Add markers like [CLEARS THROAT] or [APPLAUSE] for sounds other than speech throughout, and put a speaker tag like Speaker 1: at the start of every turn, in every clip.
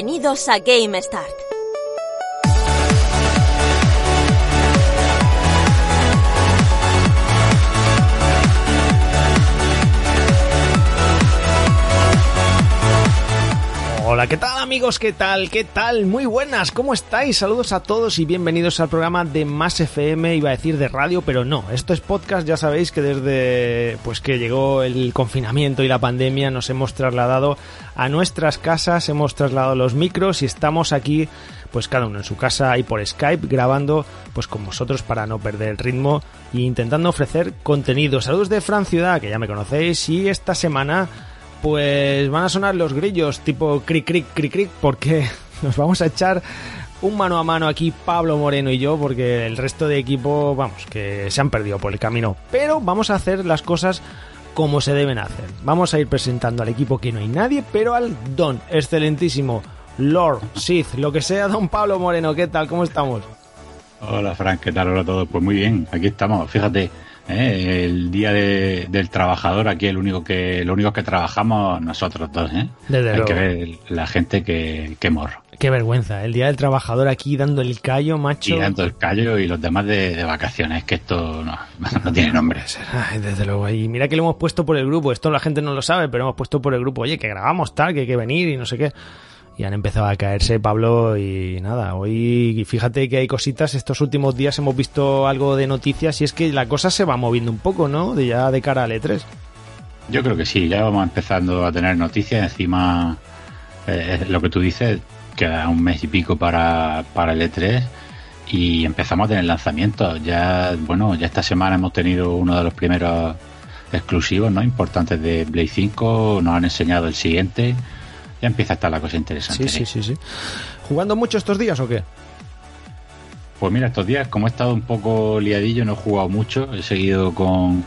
Speaker 1: Bienvenidos a Game
Speaker 2: Hola, ¿qué tal amigos? ¿Qué tal? ¿Qué tal? Muy buenas, ¿cómo estáis? Saludos a todos y bienvenidos al programa de Más FM, iba a decir de radio, pero no, esto es podcast, ya sabéis que desde pues que llegó el confinamiento y la pandemia nos hemos trasladado a nuestras casas, hemos trasladado los micros y estamos aquí pues cada uno en su casa y por Skype grabando pues con vosotros para no perder el ritmo e intentando ofrecer contenido. Saludos de Fran Ciudad, que ya me conocéis, y esta semana pues van a sonar los grillos tipo cric cric cric cric porque [LAUGHS] nos vamos a echar un mano a mano aquí Pablo Moreno y yo porque el resto de equipo, vamos, que se han perdido por el camino. Pero vamos a hacer las cosas como se deben hacer. Vamos a ir presentando al equipo que no hay nadie, pero al don excelentísimo Lord, Sith, lo que sea, don Pablo Moreno. ¿Qué tal? ¿Cómo estamos?
Speaker 3: Hola Frank, ¿qué tal? Hola a todos. Pues muy bien, aquí estamos. Fíjate, ¿eh? el día de- del trabajador aquí el único que lo único que trabajamos nosotros dos ¿eh?
Speaker 2: Desde
Speaker 3: hay
Speaker 2: luego.
Speaker 3: que ver la gente que, que morro
Speaker 2: Qué vergüenza, el día del trabajador aquí dando el callo, macho.
Speaker 3: y dando el callo y los demás de, de vacaciones que esto no, [LAUGHS] no tiene nombre
Speaker 2: Ay, desde luego. Y mira que lo hemos puesto por el grupo. Esto la gente no lo sabe, pero hemos puesto por el grupo. Oye, que grabamos tal, que hay que venir y no sé qué. Y han empezado a caerse Pablo y nada. Hoy fíjate que hay cositas. Estos últimos días hemos visto algo de noticias y es que la cosa se va moviendo un poco, ¿no? De ya de cara al E E3.
Speaker 3: yo creo que sí ya vamos empezando a tener noticias encima eh, lo que tú dices queda un mes y pico para, para el E3 y empezamos a tener lanzamientos ya bueno ya esta semana hemos tenido uno de los primeros exclusivos no importantes de Blade 5 nos han enseñado el siguiente ya empieza a estar la cosa interesante
Speaker 2: Sí, sí, sí, sí. ¿Jugando mucho estos días o qué?
Speaker 3: Pues mira, estos días, como he estado un poco liadillo, no he jugado mucho. He seguido con.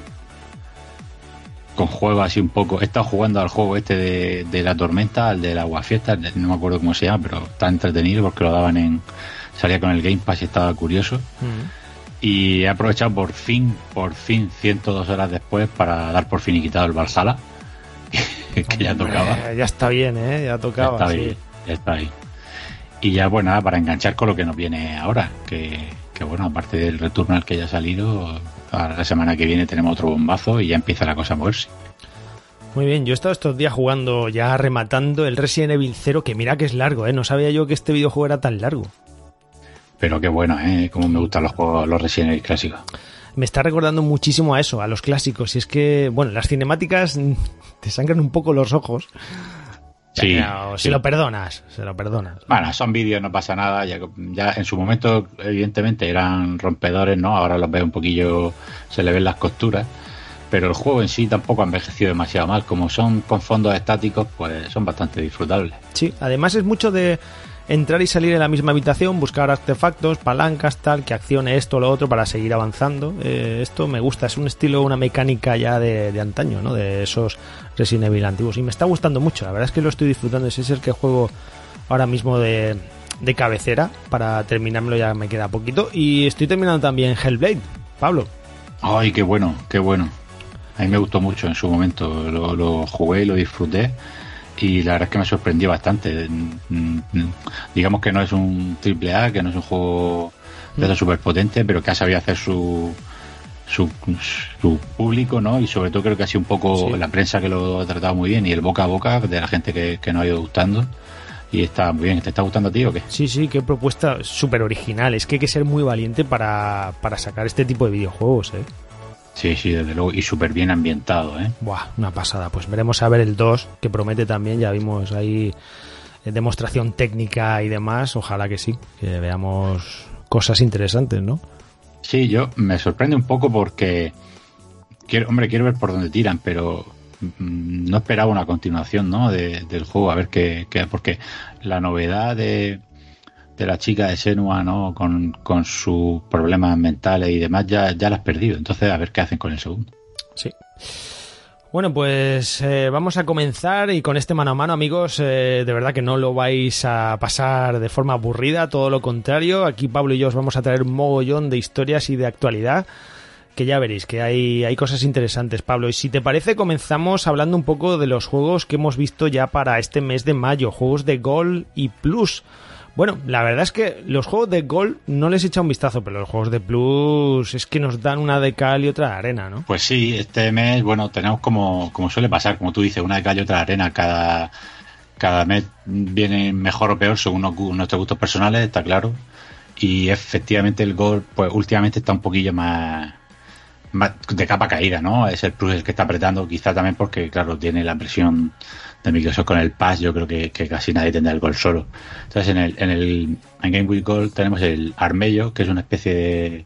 Speaker 3: con juegos así un poco. He estado jugando al juego este de, de la tormenta, al de la aguafiestas, no me acuerdo cómo se llama, pero está entretenido porque lo daban en. salía con el Game Pass y estaba curioso. Y he aprovechado por fin, por fin, 102 horas después, para dar por fin y quitado el Valhalla. [LAUGHS] que ya tocaba.
Speaker 2: Ya está bien, ¿eh? Ya tocaba.
Speaker 3: Ya está
Speaker 2: sí.
Speaker 3: ahí, ya está ahí. Y ya, nada, para enganchar con lo que nos viene ahora, que, que bueno, aparte del Returnal que ya ha salido, ahora la semana que viene tenemos otro bombazo y ya empieza la cosa a moverse.
Speaker 2: Muy bien, yo he estado estos días jugando, ya rematando el Resident Evil 0, que mira que es largo, ¿eh? No sabía yo que este videojuego era tan largo.
Speaker 3: Pero qué bueno, ¿eh? Como me gustan los juegos, los Resident Evil clásicos.
Speaker 2: Me está recordando muchísimo a eso, a los clásicos. Y es que, bueno, las cinemáticas [LAUGHS] te sangran un poco los ojos.
Speaker 3: Sí,
Speaker 2: Venga, o
Speaker 3: sí.
Speaker 2: Se lo perdonas, se lo perdonas.
Speaker 3: Bueno, son vídeos, no pasa nada. Ya, ya en su momento, evidentemente, eran rompedores, ¿no? Ahora los veo un poquillo, se le ven las costuras. Pero el juego en sí tampoco ha envejecido demasiado mal. Como son con fondos estáticos, pues son bastante disfrutables.
Speaker 2: Sí, además es mucho de entrar y salir en la misma habitación, buscar artefactos, palancas, tal, que accione esto o lo otro para seguir avanzando. Eh, esto me gusta, es un estilo, una mecánica ya de, de antaño, ¿no? De esos Resident Evil antiguos. Y me está gustando mucho, la verdad es que lo estoy disfrutando. Ese es el que juego ahora mismo de, de cabecera. Para terminármelo ya me queda poquito. Y estoy terminando también Hellblade, Pablo.
Speaker 3: Ay, qué bueno, qué bueno. A mí me gustó mucho en su momento. Lo, lo jugué y lo disfruté. Y la verdad es que me sorprendió bastante. Mm, mm, Digamos que no es un triple A, que no es un juego de esos súper potente, pero que ha sabido hacer su, su, su público, ¿no? Y sobre todo creo que ha sido un poco
Speaker 2: Sí.
Speaker 3: la prensa que lo ha tratado muy bien y el boca a boca de la gente que, que nos ha ido gustando. Y está muy bien. ¿Te está gustando a ti o qué?
Speaker 2: Sí, sí, qué propuesta súper original. Es que hay que ser muy valiente para, para sacar este tipo de videojuegos, ¿eh?
Speaker 3: Sí, sí, desde luego. Y súper bien ambientado, ¿eh?
Speaker 2: Buah, una pasada. Pues veremos a ver el 2, que promete también. Ya vimos ahí eh, demostración técnica y demás. Ojalá que sí, que veamos cosas interesantes, ¿no?
Speaker 3: Sí, yo me sorprende un poco porque quiero, hombre, quiero ver por dónde tiran, pero mm, no esperaba una continuación, ¿no? De- del juego, a ver qué, qué- porque la novedad de, de la chica de Senua, ¿no? Con, con sus problemas mentales y demás, ya, ya la has perdido. Entonces, a ver qué hacen con el segundo.
Speaker 2: Sí. Bueno, pues eh, vamos a comenzar y con este mano a mano, amigos, eh, de verdad que no lo vais a pasar de forma aburrida, todo lo contrario. Aquí Pablo y yo os vamos a traer un mogollón de historias y de actualidad que ya veréis que hay, hay cosas interesantes, Pablo. Y si te parece, comenzamos hablando un poco de los juegos que hemos visto ya para este mes de mayo, juegos de Gol y Plus. Bueno, la verdad es que los juegos de Gol no les he echado un vistazo, pero los juegos de Plus es que nos dan una de cal y otra de arena, ¿no?
Speaker 3: Pues sí, este mes, bueno, tenemos como, como suele pasar, como tú dices, una de calle, otra de arena. Cada, cada mes viene mejor o peor según nuestros gustos personales, está claro. Y efectivamente el gol, pues últimamente está un poquillo más, más de capa caída, ¿no? Es el plus el que está apretando, quizá también porque, claro, tiene la presión de Microsoft con el Pass, yo creo que, que casi nadie tendrá el gol solo. Entonces en el, en el en Game Week Gold tenemos el Armello, que es una especie de,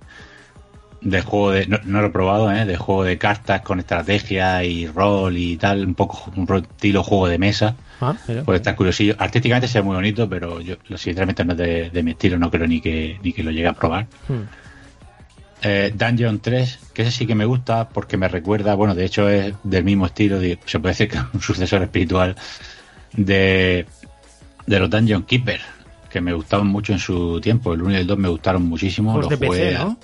Speaker 3: de juego de, no, no lo he probado, ¿eh? de juego de cartas con estrategia y rol y tal, un poco un estilo juego de mesa.
Speaker 2: Ah, mira.
Speaker 3: Puede estar curiosillo. Artísticamente se ve muy bonito, pero yo lo- sinceramente no es de, de mi estilo, no creo ni que, ni que lo llegue a probar.
Speaker 2: Hmm.
Speaker 3: Eh, Dungeon 3, que ese sí que me gusta porque me recuerda, bueno, de hecho es del mismo estilo, de- se puede decir que es un sucesor espiritual de, de los Dungeon Keeper, que me gustaban mucho en su tiempo. El 1 y el 2 me gustaron muchísimo.
Speaker 2: Juegos
Speaker 3: los
Speaker 2: de PC, ¿no?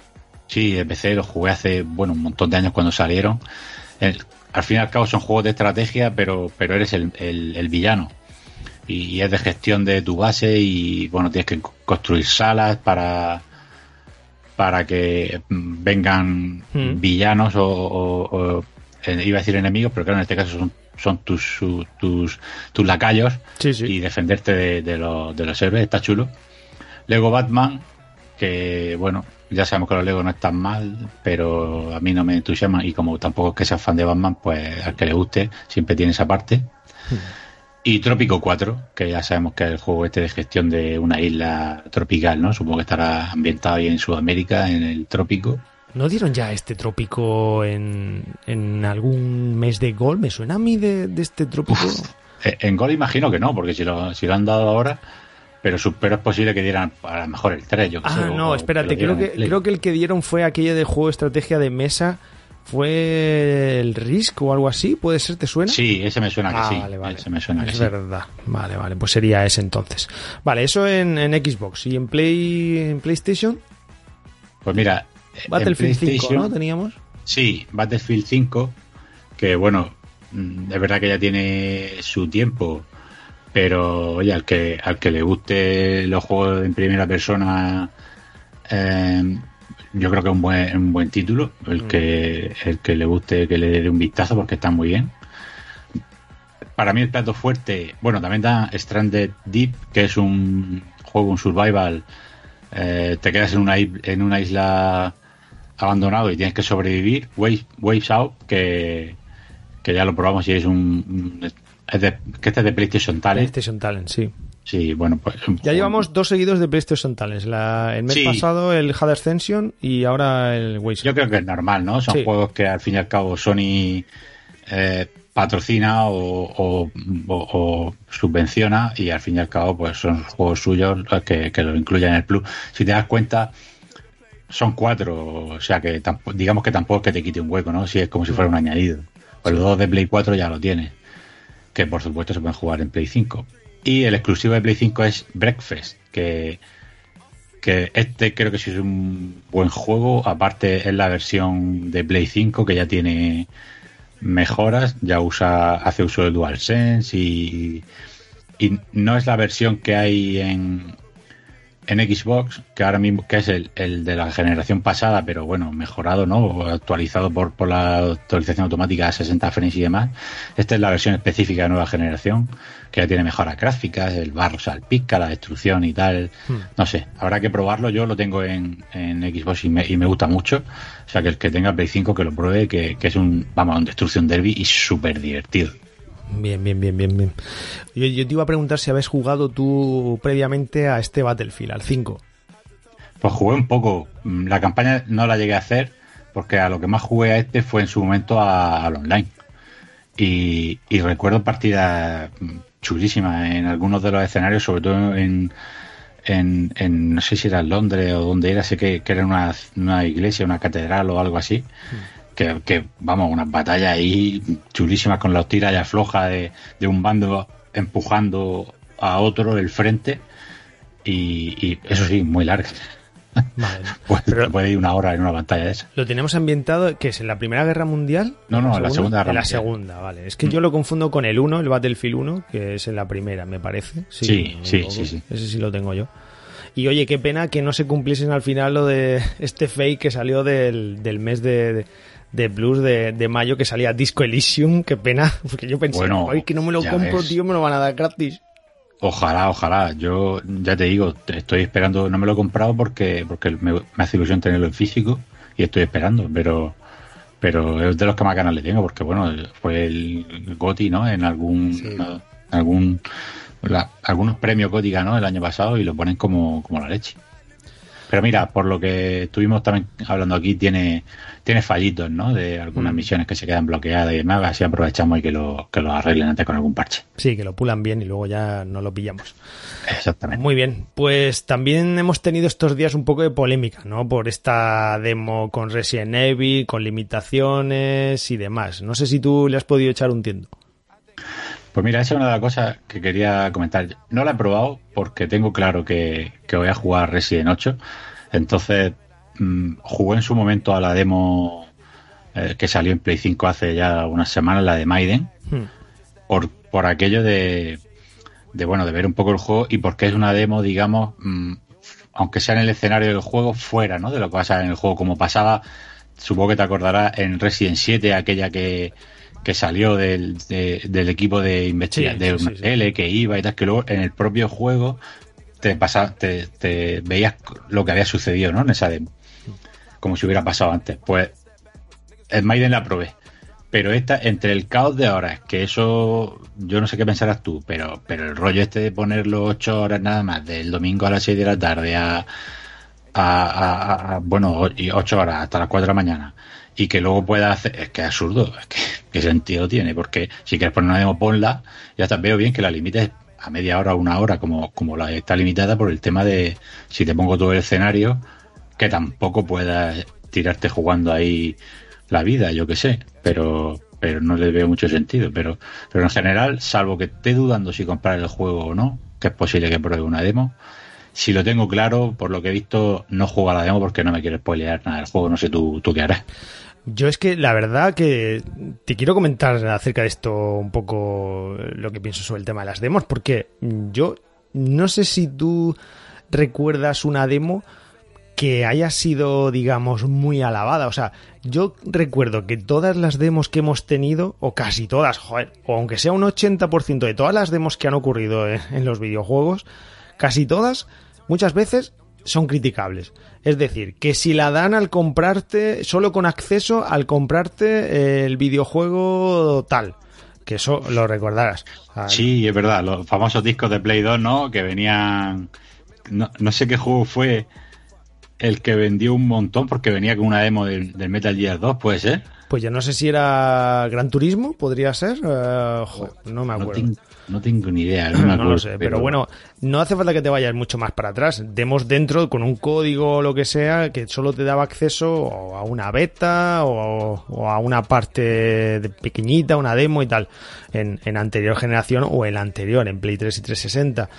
Speaker 3: Sí, de PC los jugué hace, bueno, un montón de años cuando salieron. El- al fin y al cabo son juegos de estrategia, pero, pero eres el, el- el villano. Y, es de gestión de tu base y, bueno, tienes que co- construir salas para para que mm, vengan
Speaker 2: Mm.
Speaker 3: villanos o, o- o, eh, iba a decir enemigos, pero claro, en este caso son, son tus, su- tus, tus lacayos
Speaker 2: Sí, sí.
Speaker 3: y defenderte de, de los, de los héroes, está chulo. Lego Batman, que bueno, ya sabemos que los Lego no están mal, pero a mí no me entusiasman y como tampoco es que sea fan de Batman, pues al que le guste siempre tiene esa parte. Y Trópico 4, que ya sabemos que es el juego este de gestión de una isla tropical, ¿no? Supongo que estará ambientado ahí en Sudamérica, en el trópico.
Speaker 2: ¿No dieron ya este trópico en, en algún mes de gol? ¿Me suena a mí de, de este trópico?
Speaker 3: Eh, En Gol imagino que no, porque si lo, si lo han dado ahora, pero, pero es posible que dieran a lo mejor el 3, yo que sé.
Speaker 2: Ah, no,
Speaker 3: o
Speaker 2: espérate, creo que, creo que el que dieron fue aquello de juego de estrategia de mesa. ¿Fue el Risk o algo así? ¿Puede ser? ¿Te suena?
Speaker 3: Sí, ese me suena que
Speaker 2: Ah,
Speaker 3: sí.
Speaker 2: vale, vale.
Speaker 3: Ese me suena que
Speaker 2: es
Speaker 3: sí.
Speaker 2: verdad. Vale, vale. Pues sería ese entonces. Vale, eso en, en Xbox. ¿Y en Play en PlayStation?
Speaker 3: Pues mira,
Speaker 2: Battlefield 5,
Speaker 3: PlayStation-
Speaker 2: ¿no? Teníamos.
Speaker 3: Sí, Battlefield 5, que bueno, mm, es verdad que ya tiene su tiempo, pero oye, al que, al que le guste los juegos en primera persona, eh, yo creo que es un buen, un buen título, el que, el que le guste que le dé un vistazo porque está muy bien. Para mí el plato fuerte, bueno, también da Stranded Deep, que es un juego, un survival, eh, te quedas en una, en una isla abandonado y tienes que sobrevivir. Waves, Waves Out, que, que ya lo probamos y es un, un- Es de, que este es de PlayStation Talent.
Speaker 2: PlayStation Talent, sí.
Speaker 3: Sí, bueno, pues.
Speaker 2: Ya llevamos dos seguidos de PlayStation Talents. La, el mes
Speaker 3: Sí.
Speaker 2: pasado el Had Ascension y ahora el Wasteland.
Speaker 3: Yo creo que es normal, ¿no? Son
Speaker 2: Sí.
Speaker 3: juegos que al fin y al cabo Sony eh, patrocina o, o- o- o subvenciona y al fin y al cabo pues son juegos suyos que, que lo incluyen en el Plus. Si te das cuenta, son cuatro, o sea que tampo- digamos que tampoco es que te quite un hueco, ¿no? Si es como si fuera un añadido. Pues los dos de Play 4 ya lo tienes, que por supuesto se pueden jugar en Play 5. Y el exclusivo de Play 5 es Breakfast, que que este creo que sí es un buen juego. Aparte es la versión de Play 5 que ya tiene mejoras, ya usa, hace uso del DualSense y, y no es la versión que hay en, en Xbox, que ahora mismo que es el, el de la generación pasada, pero bueno, mejorado, ¿no? Actualizado por, por la actualización automática a 60 frames y demás. Esta es la versión específica de nueva generación, que ya tiene mejoras gráficas, el barro salpica, la destrucción y tal. No sé, habrá que probarlo. Yo lo tengo en, en Xbox y me, y me gusta mucho. O sea, que el que tenga Play 5 que lo pruebe, que, que es un, vamos, un destrucción derby y súper divertido.
Speaker 2: Bien, bien, bien, bien, bien. Yo, yo te iba a preguntar si habéis jugado tú previamente a este Battlefield, al 5.
Speaker 3: Pues jugué un poco. Mm, La campaña no la llegué a hacer porque a lo que más jugué a este fue en su momento a- al online. Y, y recuerdo partidas mm, chulísimas en algunos de los escenarios, sobre todo en, en, en- no sé si era en Londres o donde era, sé que, que era una, una iglesia, una catedral o algo así. Que, que, vamos, unas batallas ahí chulísimas con los tiras y de, de un bando empujando a otro el frente. Y, y eso sí, muy larga.
Speaker 2: Vale. [LAUGHS]
Speaker 3: Pues
Speaker 2: Pero-
Speaker 3: puede ir una hora en una pantalla de esa.
Speaker 2: Lo tenemos ambientado, que es en la Primera Guerra Mundial.
Speaker 3: No, no, en la Segunda Guerra
Speaker 2: En la segunda, vale. Es que yo lo confundo con el 1, el Battlefield 1, que es en la primera, me parece.
Speaker 3: Sí, sí, sí, sí.
Speaker 2: Ese sí lo tengo yo. Y oye, qué pena que no se cumpliesen al final lo de [LAUGHS] este fake que salió del, del mes de, de, de Plus de, de mayo, que salía Disco Elysium. Qué pena, [LAUGHS] porque yo pensé,
Speaker 3: Bueno,
Speaker 2: ay, que no me lo compro,
Speaker 3: ves.
Speaker 2: tío, me lo van a dar gratis.
Speaker 3: Ojalá, ojalá. Yo ya te digo, estoy esperando. No me lo he comprado porque porque me, me hace ilusión tenerlo en físico y estoy esperando, pero pero es de los que más ganas le tengo porque bueno fue el Goti, ¿no? En algún
Speaker 2: Sí.
Speaker 3: algún la- algunos premios Goti ganó el año pasado y lo ponen como como la leche. Pero mira, por lo que estuvimos también hablando aquí, tiene, tiene fallitos, ¿no? De algunas
Speaker 2: Mm.
Speaker 3: misiones que se quedan bloqueadas y demás. Así aprovechamos y que lo, que lo arreglen antes con algún parche.
Speaker 2: Sí, que lo pulan bien y luego ya no lo pillamos.
Speaker 3: Exactamente.
Speaker 2: Muy bien, pues también hemos tenido estos días un poco de polémica, ¿no? Por esta demo con Resident Evil, con limitaciones y demás. No sé si tú le has podido echar un tiento.
Speaker 3: Pues mira, esa es una de las cosas que quería comentar. No la he probado porque tengo claro que, que voy a jugar Resident 8. Entonces, mm, jugué en su momento a la demo eh, que salió en Play 5 hace ya unas semanas, la de Maiden,
Speaker 2: Hmm.
Speaker 3: por, por aquello de, de, bueno, de ver un poco el juego y porque es una demo, digamos, mm, aunque sea en el escenario del juego, fuera, ¿no? De lo que pasa en el juego, como pasaba, supongo que te acordarás, en Resident 7, aquella que, que salió del, de- del equipo de investigación
Speaker 2: Sí,
Speaker 3: de
Speaker 2: sí,
Speaker 3: L que iba y tal, que luego en el propio juego te pasa, te, te veías lo que había sucedido, ¿no? En esa demo. Como si hubiera pasado antes. Pues el Maiden la probé. Pero esta, entre el caos de horas, que eso, yo no sé qué pensarás tú, pero, pero el rollo este de ponerlo ocho horas nada más, del domingo a las seis de la tarde a, a, a- a- bueno, o- y ocho horas hasta las cuatro de la mañana, y que luego pueda hacer, es que es absurdo, es que, ¿qué sentido tiene? Porque si quieres poner una demo, ponla, ya está, veo bien que la limites a media hora o una hora, como, como la está limitada por el tema de si te pongo todo el escenario, que tampoco puedas tirarte jugando ahí la vida, yo que sé, pero pero no le veo mucho sentido, pero pero en general, salvo que esté dudando si comprar el juego o no, que es posible que pruebe una demo, si lo tengo claro, por lo que he visto, no juego a la demo porque no me quiero spoilear nada del juego, no sé tú, tú qué harás.
Speaker 2: Yo es que la verdad que te quiero comentar acerca de esto un poco lo que pienso sobre el tema de las demos, porque yo no sé si tú recuerdas una demo que haya sido, digamos, muy alabada. O sea, yo recuerdo que todas las demos que hemos tenido, o casi todas, joder, o aunque sea un 80% de todas las demos que han ocurrido en, en los videojuegos, casi todas, muchas veces son criticables. Es decir, que si la dan al comprarte, solo con acceso al comprarte el videojuego tal. que eso lo recordarás.
Speaker 3: Ah, sí, es verdad, los famosos discos de Play 2, ¿no? Que venían... No, no sé qué juego fue el que vendió un montón porque venía con una demo del, Metal Gear 2, ¿puede ser?
Speaker 2: Pues yo no sé si era Gran Turismo, podría ser. Eh, no me acuerdo.
Speaker 3: No, tengo ni idea.
Speaker 2: No, [CLEARS THROAT] lo sé, pero... bueno, no hace falta que te vayas mucho más para atrás. Demos dentro con un código o lo que sea que solo te daba acceso a una beta o, a una parte pequeñita, una demo y tal, en, en anterior generación o en la anterior, en Play 3 y 360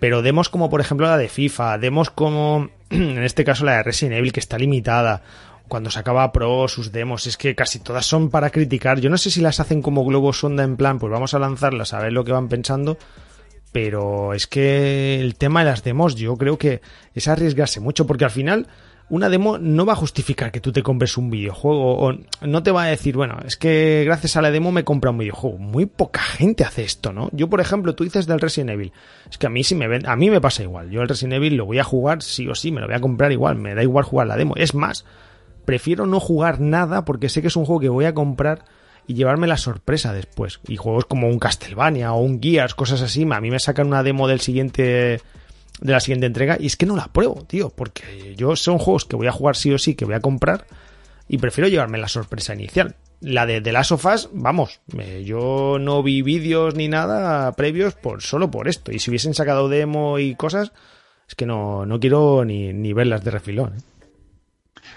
Speaker 2: pero demos como por ejemplo la de FIFA, demos como [CLEARS THROAT] en este caso la de Resident Evil que está limitada, cuando sacaba Pro sus demos, es que casi todas son para criticar, yo no sé si las hacen como globo sonda en plan, pues vamos a lanzarlas a ver lo que van pensando, pero es que el tema de las demos yo creo que es arriesgarse mucho porque al final una demo no va a justificar que tú te compres un videojuego o no te va a decir, bueno, es que gracias a la demo me compra un videojuego. Muy poca gente hace esto, ¿no? Yo, por ejemplo, tú dices del Resident Evil. Es que a mí sí me ven, a mí me pasa igual. Yo el Resident Evil lo voy a jugar sí o sí, me lo voy a comprar igual, me da igual jugar la demo. Es más, prefiero no jugar nada porque sé que es un juego que voy a comprar y llevarme la sorpresa después. Y juegos como un Castlevania o un Gears, cosas así, a mí me sacan una demo del siguiente de la siguiente entrega y es que no la pruebo, tío, porque yo son juegos que voy a jugar sí o sí, que voy a comprar y prefiero llevarme la sorpresa inicial. La de The Last of Us, vamos, yo no vi vídeos ni nada previos por solo por esto. Y si hubiesen sacado demo y cosas, es que no, no quiero ni, ni verlas de refilón. ¿eh?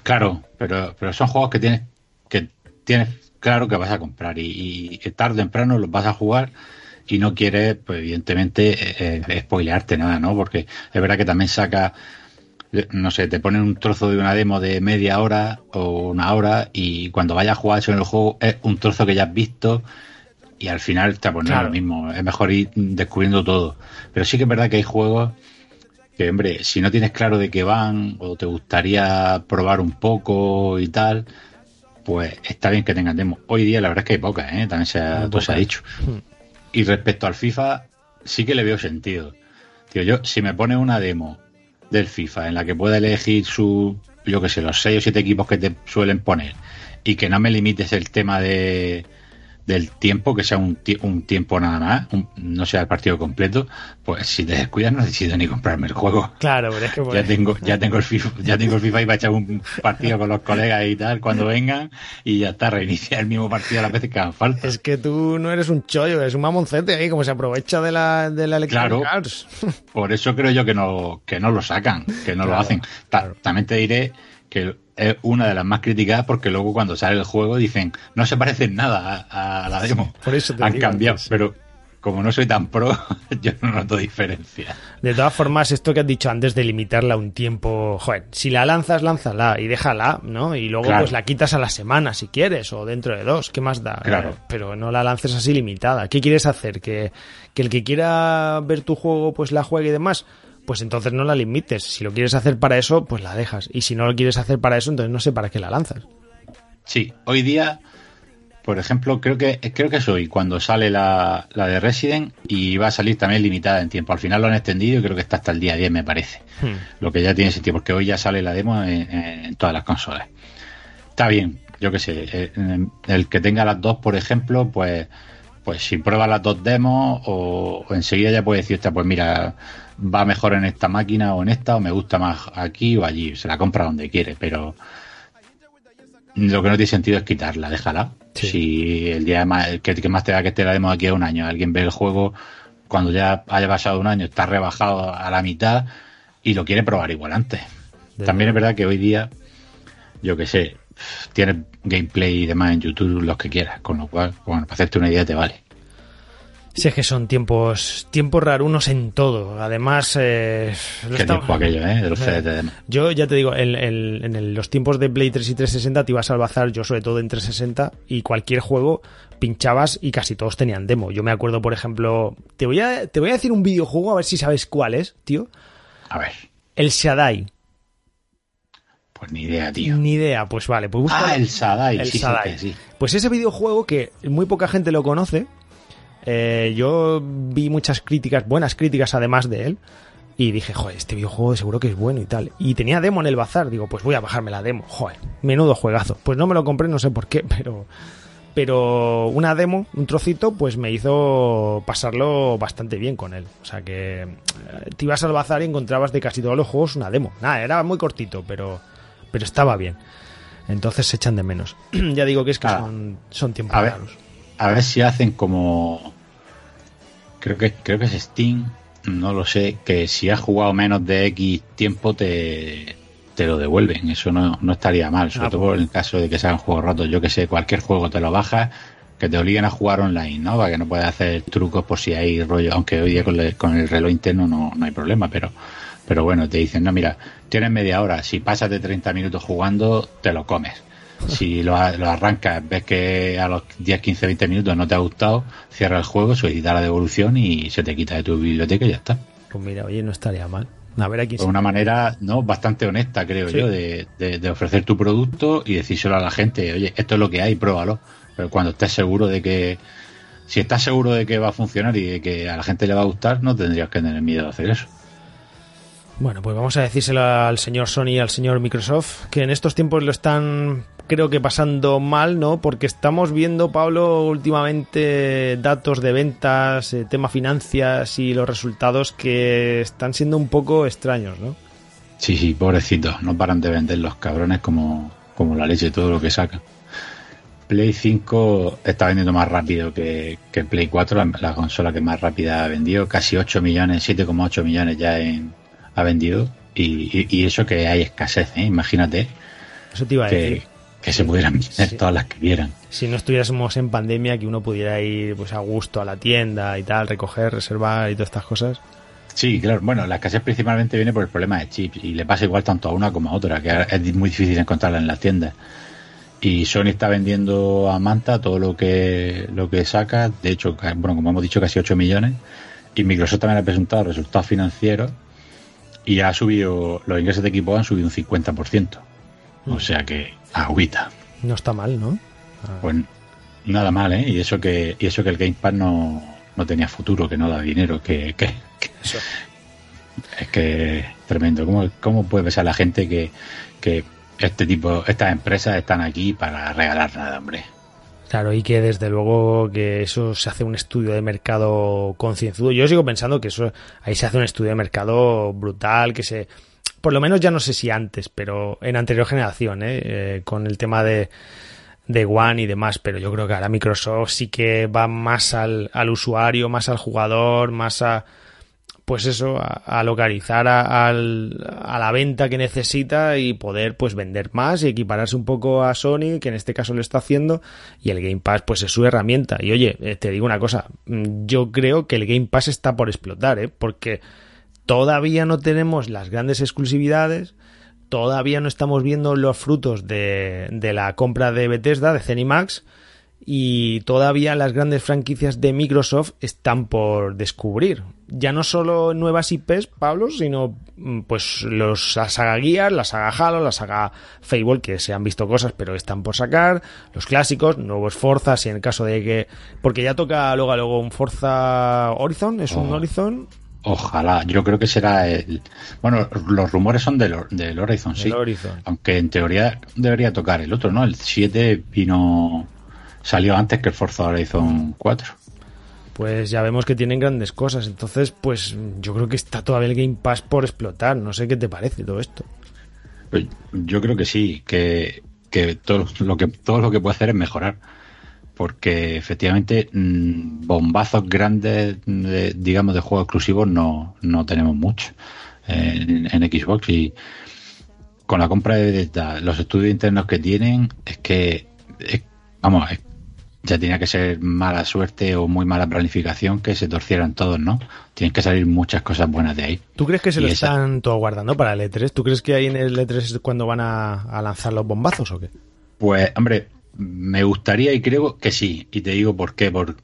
Speaker 3: Claro, pero, pero son juegos que tienes, que tienes claro que vas a comprar y, y tarde o temprano los vas a jugar y no quiere, pues evidentemente, eh, eh, spoilearte nada, ¿no? Porque es verdad que también saca, no sé, te ponen un trozo de una demo de media hora o una hora y cuando vayas a jugar eso en el juego es un trozo que ya has visto y al final te pones lo mismo. Es mejor ir descubriendo todo. Pero sí que es verdad que hay juegos que, hombre, si no tienes claro de qué van o te gustaría probar un poco y tal, pues está bien que tengan demo. Hoy día la verdad es que hay pocas, ¿eh? También se ha, se ha dicho. Y respecto al FIFA, sí que le veo sentido. Tío, yo, si me pone una demo del FIFA en la que pueda elegir su, yo que sé, los seis o siete equipos que te suelen poner y que no me limites el tema de, del tiempo, que sea un, un tiempo nada más, no sea el partido completo, pues si te descuidas no decido ni comprarme el juego.
Speaker 2: Claro, pero es que
Speaker 3: ya tengo, ya tengo el FIFA, ya tengo el FIFA y va a echar un partido con los colegas y tal cuando vengan y ya está, reiniciar el mismo partido a las veces que hagan falta.
Speaker 2: Es que tú no eres un chollo, eres un mamoncete ahí, como se aprovecha de la, de la
Speaker 3: claro, Por eso creo yo que no, que no lo sacan, que no lo hacen. También te diré que es una de las más criticadas porque luego cuando sale el juego dicen no se parece en nada a, la demo.
Speaker 2: Por eso
Speaker 3: Han cambiado, pero como no soy tan pro, [LAUGHS] yo no noto diferencia.
Speaker 2: De todas formas, esto que has dicho antes de limitarla un tiempo, joder, si la lanzas, lánzala y déjala, ¿no? Y luego pues la quitas a la semana si quieres o dentro de dos, ¿qué más da?
Speaker 3: Claro.
Speaker 2: Pero no la lances así limitada. ¿Qué quieres hacer? ¿Que, que el que quiera ver tu juego pues la juegue y demás? Pues entonces no la limites. Si lo quieres hacer para eso, pues la dejas. Y si no lo quieres hacer para eso, entonces no sé para qué la lanzas.
Speaker 3: Sí, hoy día, por ejemplo, creo que creo que es hoy cuando sale la, la de Resident y va a salir también limitada en tiempo. Al final lo han extendido y creo que está hasta el día 10, me parece. Hmm. Lo que ya tiene sentido, porque hoy ya sale la demo en, todas las consolas. Está bien, yo qué sé. Eh, el que tenga las dos, por ejemplo, pues pues si prueba las dos demos o, enseguida ya puede decir, pues mira, va mejor en esta máquina o en esta, o me gusta más aquí o allí. Se la compra donde quiere, pero lo que no tiene sentido es quitarla, déjala. Si el día más, que, más te da que te la demos aquí a un año, alguien ve el juego cuando ya haya pasado un año, está rebajado a la mitad y lo quiere probar igual antes. También es verdad que hoy día, yo que sé, tienes gameplay y demás en YouTube, los que quieras, con lo cual, bueno, para hacerte una idea te vale.
Speaker 2: Sí, es que son tiempos tiempos rarunos en todo. Además, eh,
Speaker 3: ¿Qué tiempo aquello, eh? De los eh,
Speaker 2: Yo ya te digo, en, los tiempos de Play 3 y 360 te ibas a bazar, yo sobre todo en 360, y cualquier juego pinchabas y casi todos tenían demo. Yo me acuerdo, por ejemplo, te voy a, te voy a decir un videojuego a ver si sabes cuál es, tío.
Speaker 3: A ver.
Speaker 2: El Shaddai.
Speaker 3: Pues ni idea, tío.
Speaker 2: Ni idea, pues vale. Pues
Speaker 3: ah, el Shaddai. El sí, Sí,
Speaker 2: Pues ese videojuego que muy poca gente lo conoce, eh, yo vi muchas críticas, buenas críticas además de él. Y dije, joder, este videojuego seguro que es bueno y tal. Y tenía demo en el bazar. Digo, pues voy a bajarme la demo. Joder, menudo juegazo. Pues no me lo compré, no sé por qué, [LAUGHS] pero, pero una demo, un trocito, pues me hizo pasarlo bastante bien con él. O sea que eh, te ibas al bazar y encontrabas de casi todos los juegos una demo. Nada, era muy cortito, pero, pero estaba bien. Entonces se echan de menos. [CLEARS THROAT] ya digo que es que
Speaker 3: Ah.
Speaker 2: son, son tiempos
Speaker 3: A ver,
Speaker 2: raros.
Speaker 3: a ver si hacen como. Creo que, creo que es Steam, no lo sé, que si has jugado menos de X tiempo te, te lo devuelven. Eso no, no estaría mal, sobre
Speaker 2: Ah,
Speaker 3: todo en el caso de que sean juegos rotos. Yo que sé, cualquier juego te lo bajas, que te obliguen a jugar online, ¿no? Para que no puedas hacer trucos por si hay rollo, aunque hoy día con, el- con el reloj interno no, no hay problema, pero. Pero bueno, te dicen, no, mira, tienes media hora, si pasas de 30 minutos jugando, te lo comes. Si lo, arrancas, ves que a los 10, 15, 20 minutos no te ha gustado, cierra el juego, solicita la devolución y se te quita de tu biblioteca y ya está.
Speaker 2: Pues mira, oye, no estaría mal. A ver aquí.
Speaker 3: Es una manera no bastante honesta, creo
Speaker 2: Sí.
Speaker 3: yo, de, de- de ofrecer tu producto y decírselo a la gente, oye, esto es lo que hay, pruébalo. Pero cuando estés seguro de que, si estás seguro de que va a funcionar y de que a la gente le va a gustar, no tendrías que tener miedo de hacer eso.
Speaker 2: Bueno, pues vamos a decírselo al señor Sony y al señor Microsoft, que en estos tiempos lo están, creo que pasando mal, ¿no? Porque estamos viendo, Pablo, últimamente datos de ventas, eh, tema finanzas y los resultados que están siendo un poco extraños, ¿no?
Speaker 3: Sí, sí, pobrecitos, no paran de vender los cabrones como, como la leche, todo lo que sacan. Play 5 está vendiendo más rápido que, que Play 4, la, la consola que más rápida ha vendido, casi 8 millones, 7,8 millones ya en, ha vendido. Y, y- y eso que hay escasez, ¿eh? imagínate
Speaker 2: Eso te iba a decir.
Speaker 3: que, que se pudieran vender
Speaker 2: Sí.
Speaker 3: todas las que vieran.
Speaker 2: Si no estuviésemos en pandemia, que uno pudiera ir pues a gusto a la tienda y tal, recoger, reservar y todas estas cosas.
Speaker 3: Sí, claro. Bueno, la escasez principalmente viene por el problema de chips y le pasa igual tanto a una como a otra, que es muy difícil encontrarla en las tiendas. Y Sony está vendiendo a Manta todo lo que lo que saca, de hecho, bueno, como hemos dicho, casi 8 millones. Y Microsoft también ha presentado resultados financieros y ha subido, los ingresos de equipo han subido un 50%. O sea que, agüita.
Speaker 2: No está mal, ¿no? Ah,
Speaker 3: Pues nada mal, ¿eh? Y eso que, y eso que el Game Pass no, no tenía futuro, que no da dinero, que, que, que-
Speaker 2: Eso.
Speaker 3: es que tremendo. ¿Cómo, cómo puede pensar la gente que, que este tipo, estas empresas están aquí para regalar nada, hombre?
Speaker 2: Claro, y que desde luego que eso se hace un estudio de mercado concienzudo. Yo sigo pensando que eso ahí se hace un estudio de mercado brutal, que se, por lo menos ya no sé si antes, pero en anterior generación, ¿eh? Eh, con el tema de, de One y demás, pero yo creo que ahora Microsoft sí que va más al, al usuario, más al jugador, más a, pues eso, a, a localizar a, a la venta que necesita y poder pues vender más y equipararse un poco a Sony, que en este caso lo está haciendo, y el Game Pass pues es su herramienta. Y oye, eh, te digo una cosa, mm, yo creo que el Game Pass está por explotar, ¿eh? porque todavía no tenemos las grandes exclusividades, todavía no estamos viendo los frutos de, la compra de Bethesda, de Zenimax, y todavía las grandes franquicias de Microsoft están por descubrir. Ya no solo nuevas IPs, Pablo, sino mm, pues los, la saga Gear, la saga Halo, la saga Fable, que se han visto cosas pero están por sacar, los clásicos, nuevos Forzas y en el caso de que... Porque ya toca luego, luego un Forza Horizon, ¿es un
Speaker 3: Oh.
Speaker 2: Horizon?
Speaker 3: Ojalá, yo creo que será el. Bueno, los rumores son del, del Horizon, sí.
Speaker 2: Horizon.
Speaker 3: Aunque en teoría debería tocar el otro, ¿no? El 7 vino. Salió antes que el Forza Horizon 4.
Speaker 2: Pues ya vemos que tienen grandes cosas, entonces pues yo creo que está todavía el Game Pass por explotar, no sé qué te parece todo esto.
Speaker 3: Pues yo creo que sí, que, que todo lo que todo lo que puede hacer es mejorar. Porque efectivamente mm, bombazos grandes, de- digamos, de juegos exclusivos no, no tenemos mucho en, en Xbox. Y con la compra de los estudios internos que tienen, es que, es- vamos, es- ya tenía que ser mala suerte o muy mala planificación que se torcieran todos, ¿no? Tienen que salir muchas cosas buenas de ahí.
Speaker 2: ¿Tú crees que se
Speaker 3: Y
Speaker 2: lo
Speaker 3: esa-
Speaker 2: están todo guardando para el E3? ¿Tú crees que ahí en el E3 es cuando van a, a lanzar los bombazos o qué?
Speaker 3: Pues, hombre, me gustaría y creo que sí. Y te digo por qué. Porque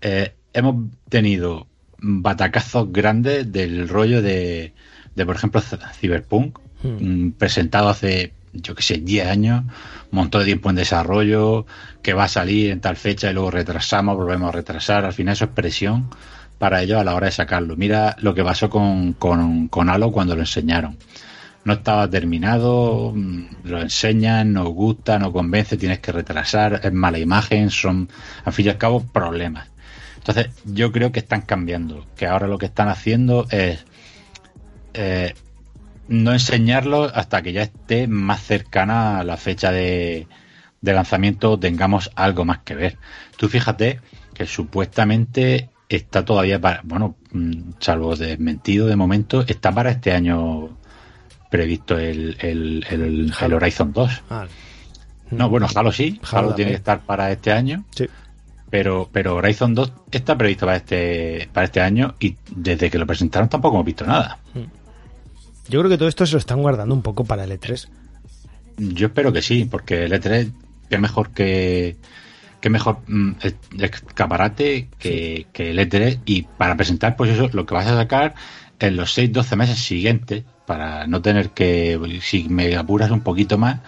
Speaker 3: eh, hemos tenido batacazos grandes del rollo de, de por ejemplo, Cyberpunk, mm, presentado hace, yo que sé, 10 años, un montón de tiempo en desarrollo, que va a salir en tal fecha y luego retrasamos, volvemos a retrasar. Al final eso es presión para ellos a la hora de sacarlo. Mira lo que pasó con, con, con Halo cuando lo enseñaron. no estaba terminado, mm, lo enseñan, no gusta, no convence, tienes que retrasar, es mala imagen, son, al fin y al cabo, problemas. Entonces, yo creo que están cambiando, que ahora lo que están haciendo es eh, no enseñarlo hasta que ya esté más cercana a la fecha de, de lanzamiento, tengamos algo más que ver. Tú fíjate que supuestamente está todavía para, bueno, mm, salvo desmentido de momento, está para este año previsto el, el, el, Horizon 2. Ah. No, bueno, Halo sí, Halo, tiene que estar para este año.
Speaker 2: Sí.
Speaker 3: Pero, pero Horizon 2 está previsto para este, para este año y desde que lo presentaron tampoco hemos visto nada. Hmm.
Speaker 2: Yo creo que todo esto se lo están guardando un poco para el E3.
Speaker 3: Yo espero que sí, porque el E3 es mejor que, que mejor mm, el escaparate que, que, el E3 y para presentar pues eso lo que vas a sacar en los 6-12 meses siguientes para no tener que si me apuras un poquito más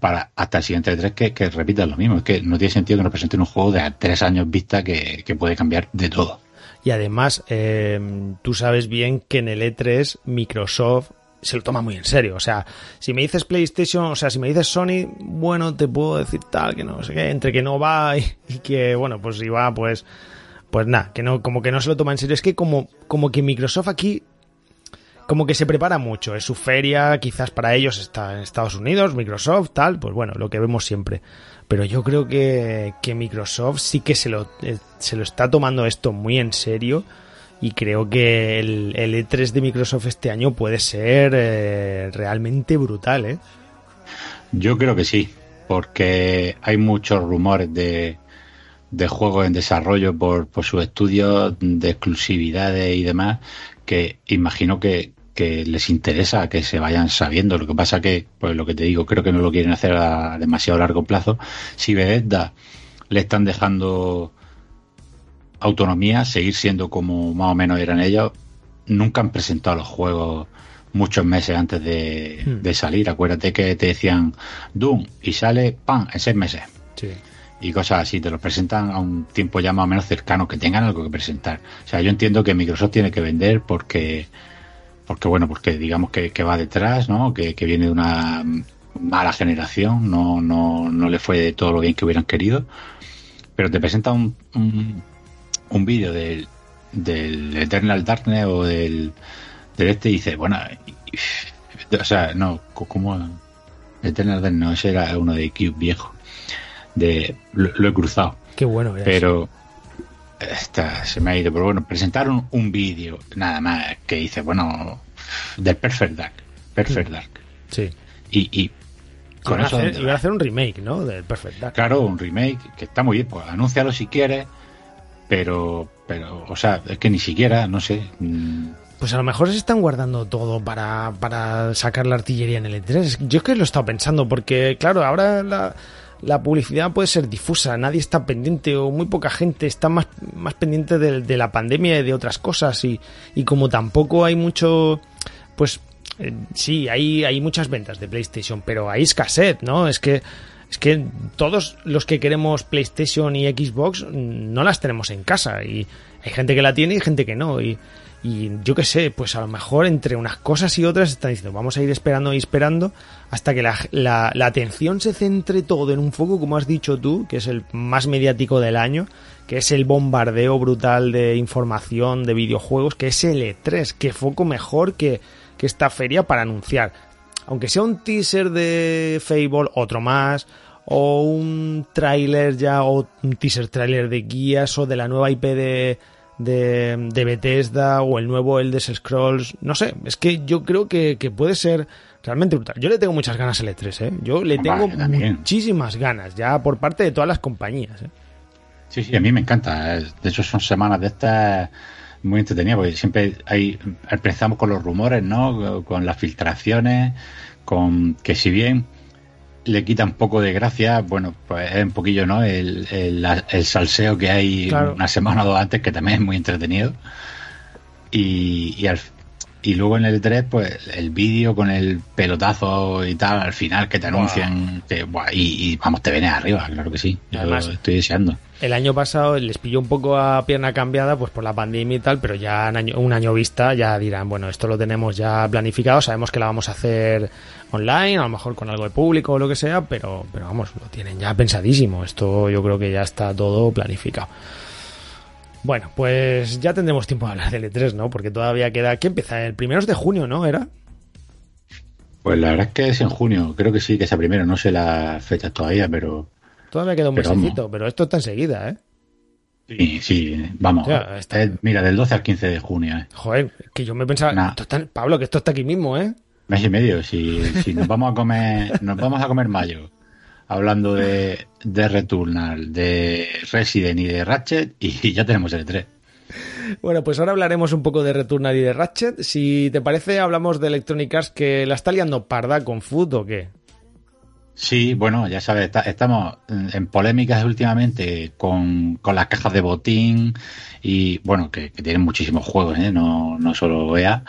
Speaker 3: para hasta el siguiente E3 que, que repitas lo mismo. Es que no tiene sentido que nos presenten un juego de a tres años vista que, que puede cambiar de todo
Speaker 2: y además eh, tú sabes bien que en el E3 Microsoft se lo toma muy en serio. O sea, si me dices PlayStation, o sea, si me dices Sony, bueno, te puedo decir tal, que no sé qué, entre que no va y, que, bueno, pues si va, pues, pues nada, que no, como que no se lo toma en serio. Es que como, como que Microsoft aquí, como que se prepara mucho. Es su feria, quizás para ellos está en Estados Unidos, Microsoft, tal, pues bueno, lo que vemos siempre. Pero yo creo que, que Microsoft sí que se lo, eh, se lo está tomando esto muy en serio y creo que el, E3 de Microsoft este año puede ser eh, realmente brutal, ¿eh?
Speaker 3: Yo creo que sí, porque hay muchos rumores de, de juegos en desarrollo por, por sus estudios de exclusividades y demás, que imagino que, que les interesa que se vayan sabiendo. Lo que pasa que, pues lo que te digo, creo que no lo quieren hacer a demasiado largo plazo. Si Bethesda le están dejando autonomía, seguir siendo como más o menos eran ellos. Nunca han presentado los juegos muchos meses antes de, hmm. salir. Acuérdate que te decían Doom y sale ¡pam! en seis meses. Y cosas así, te los presentan a un tiempo ya más o menos cercano, que tengan algo que presentar. O sea, yo entiendo que Microsoft tiene que vender porque, porque bueno, porque digamos que, va detrás, ¿no? Que, viene de una mala generación, no, no, no le fue de todo lo bien que hubieran querido. Pero te presenta un un vídeo del, del Eternal Darkness o del, del este y dice, bueno, o sea, no, como Eternal Darkness, no, ese era uno de Cube viejo. De, lo, he cruzado.
Speaker 2: Qué bueno.
Speaker 3: Pero esta, se me ha ido. Pero bueno, presentaron un vídeo, nada más, que dice, bueno, del Perfect Dark. Perfect Dark.
Speaker 2: Sí.
Speaker 3: Y, y
Speaker 2: con eso. Hacer, a hacer un remake, ¿no? Del Perfect Dark.
Speaker 3: Claro, un remake que está muy bien. Pues anúncialo si quieres pero, pero, o sea, es que ni siquiera, no sé. Mm.
Speaker 2: Pues a lo mejor se están guardando todo para, para sacar la artillería en el E3. Yo es que lo he estado pensando, porque claro, ahora la, la publicidad puede ser difusa, nadie está pendiente o muy poca gente está más, más pendiente de, la pandemia y de otras cosas y, y como tampoco hay mucho, pues eh, sí, hay, hay muchas ventas de PlayStation, pero hay escasez, ¿no? Es que es que todos los que queremos PlayStation y Xbox no las tenemos en casa y hay gente que la tiene y gente que no y, yo qué sé, pues a lo mejor entre unas cosas y otras están diciendo vamos a ir esperando y esperando hasta que la, la, la atención se centre todo en un foco como has dicho tú, que es el más mediático del año, que es el bombardeo brutal de información de videojuegos, que es el E3, que foco mejor que, que esta feria para anunciar. Aunque sea un teaser de Fable, otro más, o un tráiler ya, o un teaser tráiler de guías, o de la nueva IP de, de, Bethesda, o el nuevo Elder Scrolls, no sé, es que yo creo que, puede ser realmente brutal. Yo le tengo muchas ganas al E3, ¿eh? Yo le tengo muchísimas ganas, ya por parte de todas las compañías, ¿eh?
Speaker 3: Sí, sí, a mí me encanta. De hecho, son semanas de estas muy entretenidas, porque siempre hay, empezamos con los rumores, ¿no? Con las filtraciones, con que si bien le quita un poco de gracia, bueno, pues es un poquillo, ¿no? El, el, salseo que hay una semana o dos antes, que también es muy entretenido. Y, y, y luego en el 3 pues el vídeo con el pelotazo y tal al final que te anuncian que, y, y, vamos te vienes arriba claro que sí yo
Speaker 2: Además-
Speaker 3: estoy deseando
Speaker 2: El año pasado les pilló un poco a pierna cambiada pues por la pandemia y tal, pero ya en año- un año vista ya dirán, bueno, esto lo tenemos ya planificado, sabemos que la vamos a hacer online, a lo mejor con algo de público o lo que sea, pero, pero vamos, lo tienen ya pensadísimo. Esto yo creo que ya está todo planificado. Bueno, pues ya tendremos tiempo de hablar del E3, ¿no? Porque todavía queda... ¿Qué empieza? El primero es de junio, ¿no? ¿Era?
Speaker 3: pues la verdad es que es en junio creo que sí que es a primero no sé las fechas todavía pero
Speaker 2: Todavía queda un
Speaker 3: Pero
Speaker 2: mesecito,
Speaker 3: vamos.
Speaker 2: pero esto está enseguida, ¿eh?
Speaker 3: sí sí vamos
Speaker 2: está.
Speaker 3: Es- mira del 12 al 15 de junio ¿eh?
Speaker 2: Joder, que yo me pensaba...
Speaker 3: Nah.
Speaker 2: esto está- Pablo, que esto está aquí mismo, ¿eh?
Speaker 3: mes y medio si, si nos vamos a comer nos vamos a comer mayo hablando de, de Returnal de Resident y de Ratchet y ya tenemos el E E3
Speaker 2: Bueno, pues ahora hablaremos un poco de Returnal y de Ratchet. Si te parece, hablamos de Electronic Arts que la está liando parda con Food o qué.
Speaker 3: Sí, bueno, ya sabes, está- estamos en polémicas últimamente con, con las cajas de botín y, bueno, que, que tienen muchísimos juegos, ¿eh? no, no solo EA,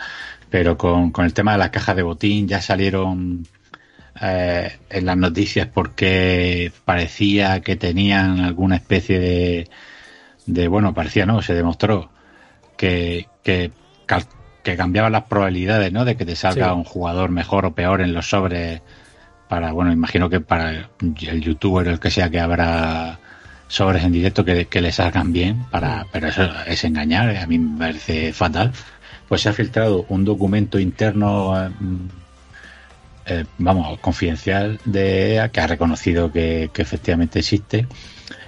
Speaker 3: pero con, con el tema de las cajas de botín ya salieron eh, en las noticias porque parecía que tenían alguna especie de, de bueno, parecía, no, se demostró que, que, que cambiaban las probabilidades, ¿no? De que te salga
Speaker 2: Sí.
Speaker 3: un jugador mejor o peor en los sobres para, bueno, imagino que para el youtuber o el que sea que habrá sobres en directo que, que le salgan bien, para, pero eso es engañar, a mí me parece fatal. Pues se ha filtrado un documento interno, eh, vamos, confidencial de EA que ha reconocido que, que efectivamente existe,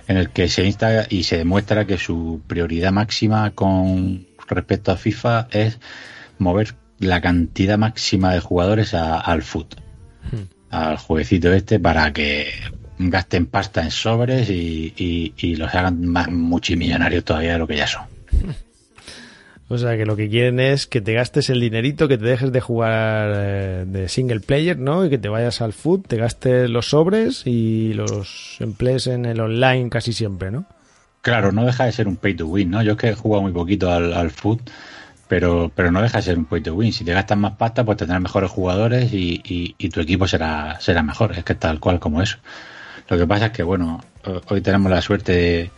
Speaker 3: en el que se insta y se demuestra que su prioridad máxima con respecto a FIFA es mover la cantidad máxima de jugadores a- al foot al jueguecito este para que gasten pasta en sobres y, y- y los hagan más multimillonarios todavía de lo que ya son. [LAUGHS]
Speaker 2: O sea, que lo que quieren es que te gastes el dinerito, que te dejes de jugar eh, de single player, ¿no? Y que te vayas al Food, te gastes los sobres y los emplees en el online casi siempre, ¿no?
Speaker 3: Claro, no deja de ser un pay to win, ¿no? Yo es que he jugado muy poquito al, al foot, pero, pero no deja de ser un pay to win. Si te gastas más pasta, pues tendrás mejores jugadores y, y- y tu equipo será, será mejor. Es que tal cual como eso. Lo que pasa es que, bueno, ho- hoy tenemos la suerte de,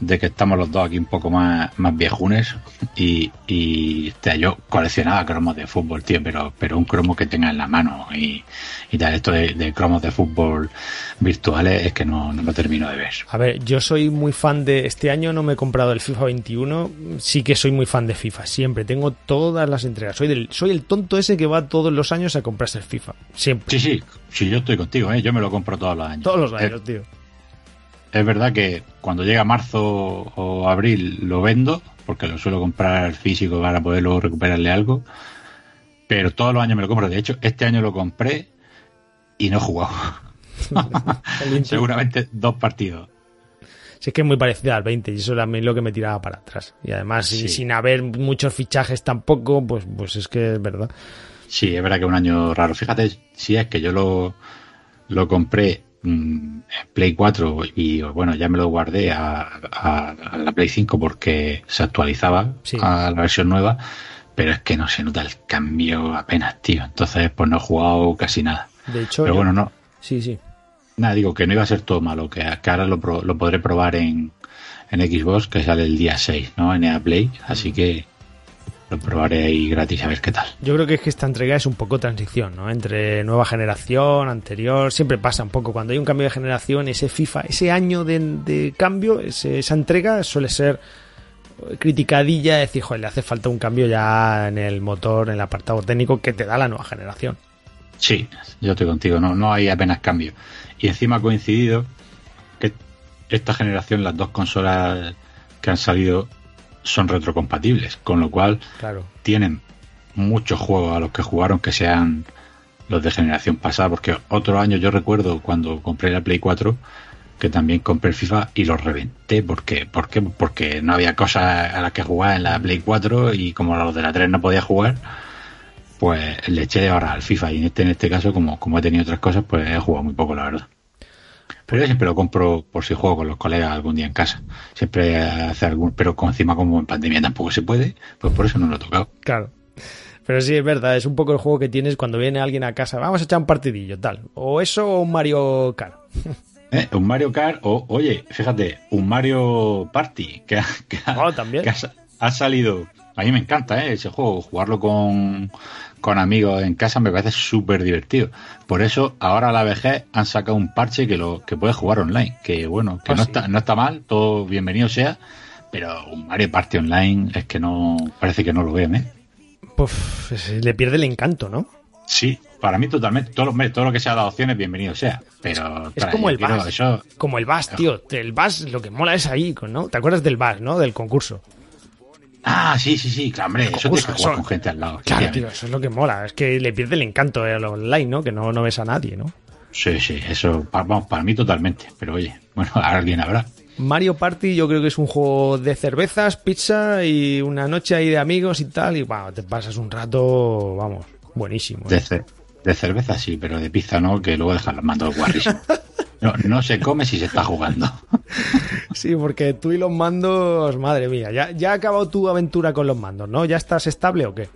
Speaker 3: de que estamos los dos aquí un poco más, más viejunes y, y yo coleccionaba cromos de fútbol, tío, pero, pero un cromo que tenga en la mano y, y tal. Esto de, de cromos de fútbol virtuales es que no, no lo termino de ver.
Speaker 2: A ver, yo soy muy fan de... Este año no me he comprado el FIFA 21, sí que soy muy fan de FIFA, siempre, tengo todas las entregas. Soy, del, soy el tonto ese que va todos los años a comprarse el FIFA, siempre.
Speaker 3: Sí, sí, sí, yo estoy contigo, ¿eh? yo me lo compro todos los años.
Speaker 2: Todos los
Speaker 3: Es-
Speaker 2: años, tío.
Speaker 3: Es, verdad que cuando llega marzo o abril lo vendo, porque lo suelo comprar físico para poder luego recuperarle algo, pero todos los años me lo compro. De hecho, este año lo compré y no he jugado. [LAUGHS] [LAUGHS] Seguramente dos partidos.
Speaker 2: Sí, es que es muy parecida al 20 y eso era lo que me tiraba para atrás. Y además,
Speaker 3: Sí.
Speaker 2: sin haber muchos fichajes tampoco, pues, pues es que es verdad.
Speaker 3: Sí, es verdad que es un año raro. Fíjate, si es que yo lo, lo compré mm, Play 4 y bueno, ya me lo guardé a, a- a la Play 5 porque se actualizaba
Speaker 2: Sí.
Speaker 3: a la versión nueva, pero es que no se nota el cambio apenas, tío. Entonces, pues no he jugado casi nada.
Speaker 2: De hecho,
Speaker 3: Pero
Speaker 2: yo-
Speaker 3: bueno, no,
Speaker 2: sí, sí.
Speaker 3: nada, digo que no iba a ser todo malo, que, que ahora lo, pro- lo podré probar en, en Xbox, que sale el día 6, ¿no? En EA Play, así que lo probaré ahí gratis a ver qué tal.
Speaker 2: Yo creo que es que esta entrega es un poco transición, ¿no? Entre nueva generación, anterior, siempre pasa un poco. Cuando hay un cambio de generación, ese FIFA, ese año de, de cambio, ese- esa entrega suele ser criticadilla, decir, joder, le hace falta un cambio ya en el motor, en el apartado técnico que te da la nueva generación.
Speaker 3: Sí, yo estoy contigo, no, no hay apenas cambio. Y encima ha coincidido que esta generación, las dos consolas que han salido son retrocompatibles, con lo cual
Speaker 2: Claro.
Speaker 3: tienen muchos juegos a los que jugaron que sean los de generación pasada, porque otro año yo recuerdo cuando compré la Play 4 que también compré el FIFA y lo reventé porque ¿por qué? porque no había cosas a las que jugar en la Play 4 y como los de la 3 no podía jugar pues le eché de ahora al FIFA y en este en este caso como, como he tenido otras cosas pues he jugado muy poco la verdad pero yo siempre lo compro por si juego con los colegas algún día en casa siempre hace algún pero con encima como en pandemia tampoco se puede pues por eso no lo he tocado
Speaker 2: Claro. Pero sí, es verdad, es un poco el juego que tienes cuando viene alguien a casa, vamos a echar un partidillo, tal. O eso o un Mario Kart. [LAUGHS]
Speaker 3: Eh, un Mario Kart o, oye, fíjate, un Mario Party que,
Speaker 2: Oh, también.
Speaker 3: que ha sa- ha salido. A mí me encanta ¿eh? ese juego, jugarlo con, con amigos en casa me parece súper divertido. Por eso ahora a la vejez han sacado un parche que lo que puedes jugar online, que bueno, que
Speaker 2: Ah,
Speaker 3: no,
Speaker 2: sí.
Speaker 3: está, no está mal, todo bienvenido sea, pero un Mario Party online es que no, parece que no lo ven, ¿eh?
Speaker 2: Pues le pierde el encanto, ¿no?
Speaker 3: Sí, para mí totalmente, todo lo, todo lo que sea de opciones, bienvenido sea. Pero
Speaker 2: Es como el Bass.
Speaker 3: eso-
Speaker 2: Como el Bass, tío. El Bass, lo que mola es ahí, ¿no? ¿Te acuerdas del Bass, no? Del concurso.
Speaker 3: Ah, sí, sí, sí, claro, hombre, eso
Speaker 2: concurso,
Speaker 3: jugar con gente al lado.
Speaker 2: Claro, tío, eso es lo que mola. Es que le pierde el encanto al online, ¿no? Que no, no ves a nadie, ¿no?
Speaker 3: Sí, sí, eso, vamos, para mí totalmente. Pero oye, bueno, [LAUGHS] alguien habrá.
Speaker 2: Mario Party yo creo que es un juego de cervezas, pizza y una noche ahí de amigos y tal. Y wow, te pasas un rato, vamos, buenísimo. ¿eh?
Speaker 3: De, de cerveza sí, pero de pizza no, que luego dejan los mandos guarrísimos. No, no se come si se está jugando.
Speaker 2: Sí, porque tú y los mandos, madre mía, ya, ya ha acabado tu aventura con los mandos, ¿no? ¿Ya estás estable o qué?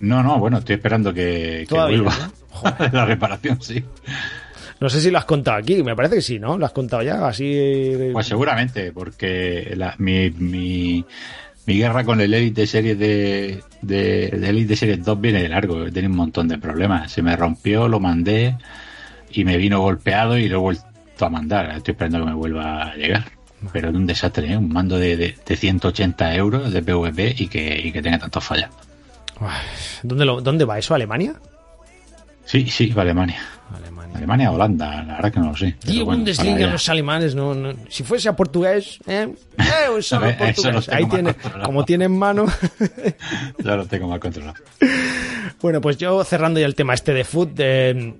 Speaker 3: No, no, bueno, estoy esperando que, que vuelva
Speaker 2: ¿no? [LAUGHS]
Speaker 3: La reparación, sí.
Speaker 2: No sé si lo has contado aquí, me parece que sí, ¿no? Lo has contado ya, así...
Speaker 3: Pues seguramente, porque la- mi, mi, mi guerra con el Elite Series de, de, de Elite Series 2 viene de largo. He tenido un montón de problemas. Se me rompió, lo mandé y me vino golpeado y lo he vuelto a mandar. Estoy esperando que me vuelva a llegar. Pero es un desastre, ¿eh? Un mando de, de, de 180 euros de PvP y que, y que tenga tantos fallas.
Speaker 2: ¿Dónde, lo- ¿Dónde va eso? ¿Alemania?
Speaker 3: Sí, sí, va a Alemania.
Speaker 2: Alemania.
Speaker 3: Alemania o Holanda, la verdad que no lo sé. Bueno,
Speaker 2: Bundesliga, los alemanes, no, no. Si fuese a portugués, ¿eh? Eh, solo
Speaker 3: A ver,
Speaker 2: portugués. Ahí tiene, como tiene en mano. [LAUGHS]
Speaker 3: Ya lo tengo más controlado.
Speaker 2: Bueno, pues yo cerrando ya el tema este de foot, eh,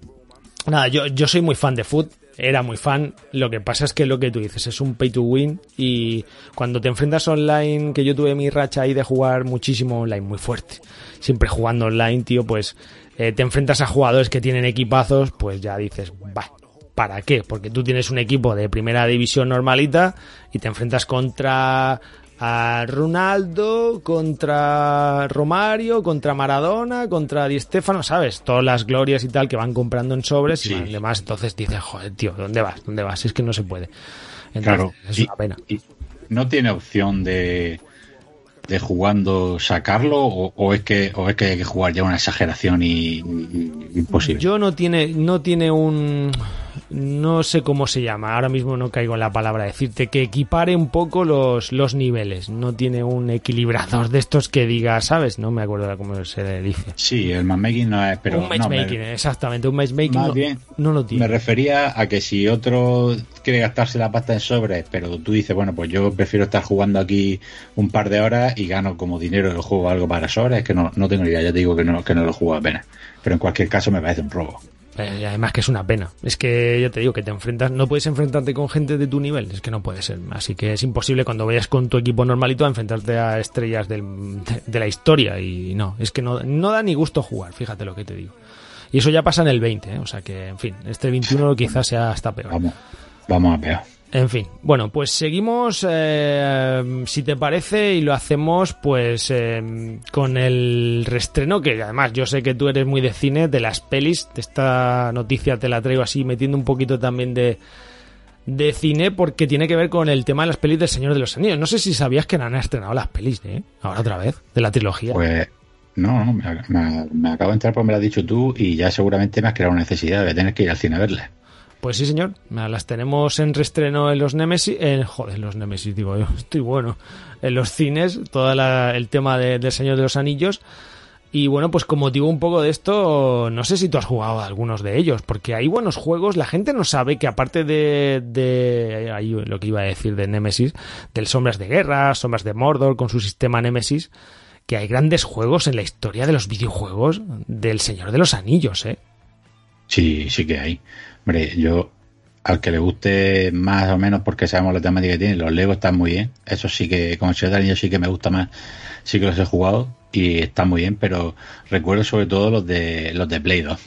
Speaker 2: nada, yo, yo soy muy fan de foot, era muy fan, lo que pasa es que lo que tú dices es un pay to win y cuando te enfrentas online, que yo tuve mi racha ahí de jugar muchísimo online, muy fuerte, siempre jugando online, tío, pues eh, te enfrentas a jugadores que tienen equipazos, pues ya dices, va. ¿Para qué? Porque tú tienes un equipo de primera división normalita y te enfrentas contra a Ronaldo, contra Romario, contra Maradona, contra Di Stefano, ¿sabes? Todas las glorias y tal que van comprando en sobres y
Speaker 3: Sí.
Speaker 2: demás. Entonces dices, joder, tío, ¿dónde vas? ¿Dónde vas? Es que no se puede. Entonces,
Speaker 3: Claro,
Speaker 2: es
Speaker 3: y-
Speaker 2: una pena.
Speaker 3: y no tiene opción de, de jugando sacarlo o, o es que o es que hay que jugar ya una exageración y, y- imposible.
Speaker 2: Yo no tiene, no tiene un, no sé cómo se llama, ahora mismo no caigo en la palabra decirte que equipare un poco los, los niveles, no tiene un equilibrador de estos que diga, ¿sabes? No me acuerdo cómo se le dice.
Speaker 3: Sí, el matchmaking no es, pero
Speaker 2: un
Speaker 3: no,
Speaker 2: matchmaking,
Speaker 3: me,
Speaker 2: exactamente, un matchmaking
Speaker 3: más
Speaker 2: no,
Speaker 3: bien
Speaker 2: no lo
Speaker 3: me
Speaker 2: tiene.
Speaker 3: refería a que si otro quiere gastarse la pasta en sobres, pero tú dices, bueno, pues yo prefiero estar jugando aquí un par de horas y gano como dinero del juego algo para sobres, es que no, no tengo ni idea, ya te digo que no, que no lo juego apenas. Pero en cualquier caso me parece un robo.
Speaker 2: Eh, además que es una pena. Es que yo te digo que te enfrentas, no puedes enfrentarte con gente de tu nivel, es que no puede ser. Así que es imposible cuando vayas con tu equipo normalito a enfrentarte a estrellas del- de, de la historia y no, es que no, no da ni gusto jugar, fíjate lo que te digo. Y eso ya pasa en el 20, ¿eh? o sea que, en fin, este 21 quizás sea hasta peor.
Speaker 3: Vamos, vamos a peor.
Speaker 2: En fin, bueno, pues seguimos, eh, si te parece, y lo hacemos pues eh, con el restreno, que además yo sé que tú eres muy de cine, de las pelis, de esta noticia te la traigo así, metiendo un poquito también de, de cine, porque tiene que ver con el tema de las pelis del Señor de los Anillos. No sé si sabías que han estrenado las pelis, ¿eh? Ahora otra vez, de la trilogía.
Speaker 3: Pues no, no, me, acabo de entrar porque me lo has dicho tú y ya seguramente me has creado una necesidad de tener que ir al cine a verla.
Speaker 2: Pues sí, señor. Las tenemos en restreno en los Nemesis. En, joder, en los Nemesis, digo yo. Estoy bueno. En los cines, todo el tema de- del Señor de los Anillos. Y bueno, pues con motivo un poco de esto, no sé si tú has jugado a algunos de ellos, porque hay buenos juegos. La gente no sabe que aparte de, de ahí lo que iba a decir de Nemesis, del Sombras de Guerra, Sombras de Mordor con su sistema Nemesis, que hay grandes juegos en la historia de los videojuegos del Señor de los Anillos, ¿eh?
Speaker 3: Sí, sí que hay. Hombre, yo al que le guste más o menos porque sabemos la temática que tiene, los Lego están muy bien. Eso sí que, como Señor de Anillos sí que me gusta más, sí que los he jugado y están muy bien, pero recuerdo sobre todo los de los de Play 2.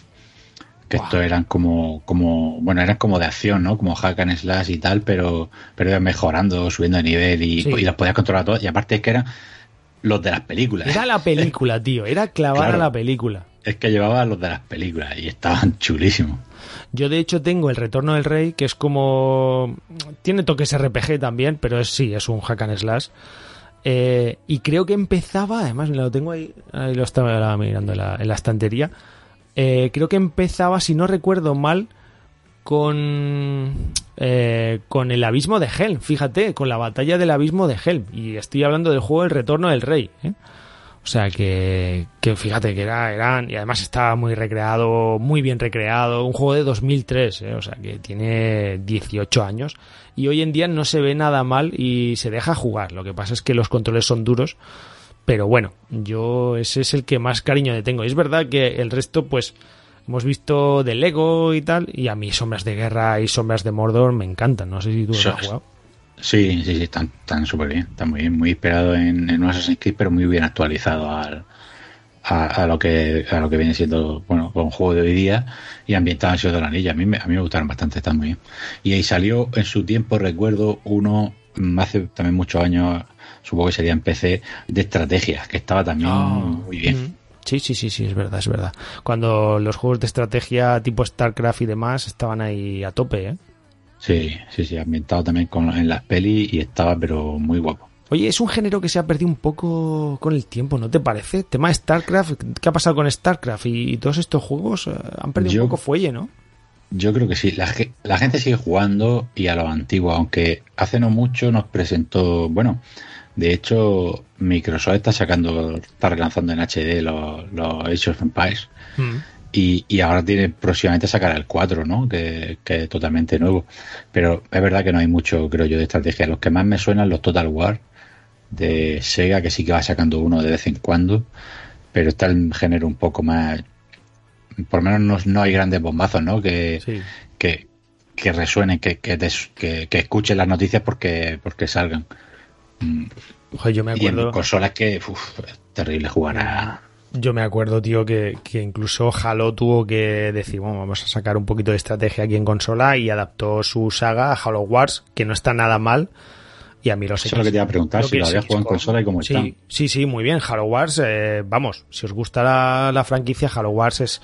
Speaker 3: Que
Speaker 2: Guau.
Speaker 3: estos eran como, como, bueno, eran como de acción, ¿no? Como hack and slash y tal, pero, pero iban mejorando, subiendo de nivel y,
Speaker 2: Sí.
Speaker 3: y los podías controlar todos. Y aparte es que eran los de las películas.
Speaker 2: Era la película, [LAUGHS] tío, era clavar
Speaker 3: Claro.
Speaker 2: a la película.
Speaker 3: Es que llevaba los de las películas y estaban [LAUGHS] chulísimos.
Speaker 2: Yo de hecho tengo el Retorno del Rey, que es como... Tiene toques RPG también, pero es, sí, es un hack and slash. Eh, y creo que empezaba, además lo tengo ahí, ahí lo estaba mirando en la, en la estantería. Eh, creo que empezaba, si no recuerdo mal, con eh, con el abismo de Helm, fíjate, con la batalla del abismo de Helm. Y estoy hablando del juego El Retorno del Rey. ¿eh? O sea que, que fíjate que era, eran, y además estaba muy recreado, muy bien recreado, un juego de 2003, ¿eh? o sea que tiene 18 años y hoy en día no se ve nada mal y se deja jugar. Lo que pasa es que los controles son duros, pero bueno, yo ese es el que más cariño le tengo. Y es verdad que el resto, pues, hemos visto de Lego y tal, y a mí Sombras de Guerra y Sombras de Mordor me encantan. No sé si tú los has jugado.
Speaker 3: Sí, sí, sí, están están súper bien. Están muy bien, muy inspirado en, en un Assassin's Creed, pero muy bien actualizado al, a, a lo que a lo que viene siendo bueno un juego de hoy día y ambientado en Ciudad de la Anilla. A mí, me- a mí me gustaron bastante, están muy bien. Y ahí salió en su tiempo, recuerdo, uno mm, hace también muchos años, supongo que sería en PC, de estrategias, que estaba también muy bien.
Speaker 2: Mm. Sí, sí, sí, sí, es verdad, es verdad. Cuando los juegos de estrategia tipo StarCraft y demás estaban ahí a tope, ¿eh?
Speaker 3: Sí, sí, sí, ambientado también con, en las pelis y estaba, pero muy guapo.
Speaker 2: Oye, es un género que se ha perdido un poco con el tiempo, ¿no te parece? Tema de StarCraft, ¿qué ha pasado con StarCraft? Y, y todos estos juegos eh, han perdido
Speaker 3: Yo-
Speaker 2: un poco fuelle, ¿no?
Speaker 3: Yo creo que sí. La, ge- la gente sigue jugando y a lo antiguo, aunque hace no mucho nos presentó, bueno, de hecho Microsoft está sacando, está relanzando en HD los, los Age of Empires y, y ahora tiene próximamente sacar el 4, ¿no? Que, que es totalmente nuevo. Pero es verdad que no hay mucho, creo yo, de estrategia. Los que más me suenan los Total War de Sega, que sí que va sacando uno de vez en cuando, pero está el género un poco más... Por lo menos no, no hay grandes bombazos, ¿no? Que,
Speaker 2: Sí.
Speaker 3: que, que resuenen, que, que, te- que, que escuchen las noticias porque, porque salgan. Mm,
Speaker 2: yo me
Speaker 3: Y en
Speaker 2: acuerdo,
Speaker 3: consolas que uf, es terrible jugar a...
Speaker 2: yo me acuerdo, tío, que, que incluso Halo tuvo que decir, bueno, vamos a sacar un poquito de estrategia aquí en consola y adaptó su saga a Halo Wars, que no está nada mal. Y a mí los
Speaker 3: Eso es lo que te iba a preguntar, si lo habías jugado en consola y cómo
Speaker 2: sí,
Speaker 3: está.
Speaker 2: Sí, sí, muy bien. Halo Wars, eh, vamos, si os gusta la, la franquicia, Halo Wars es,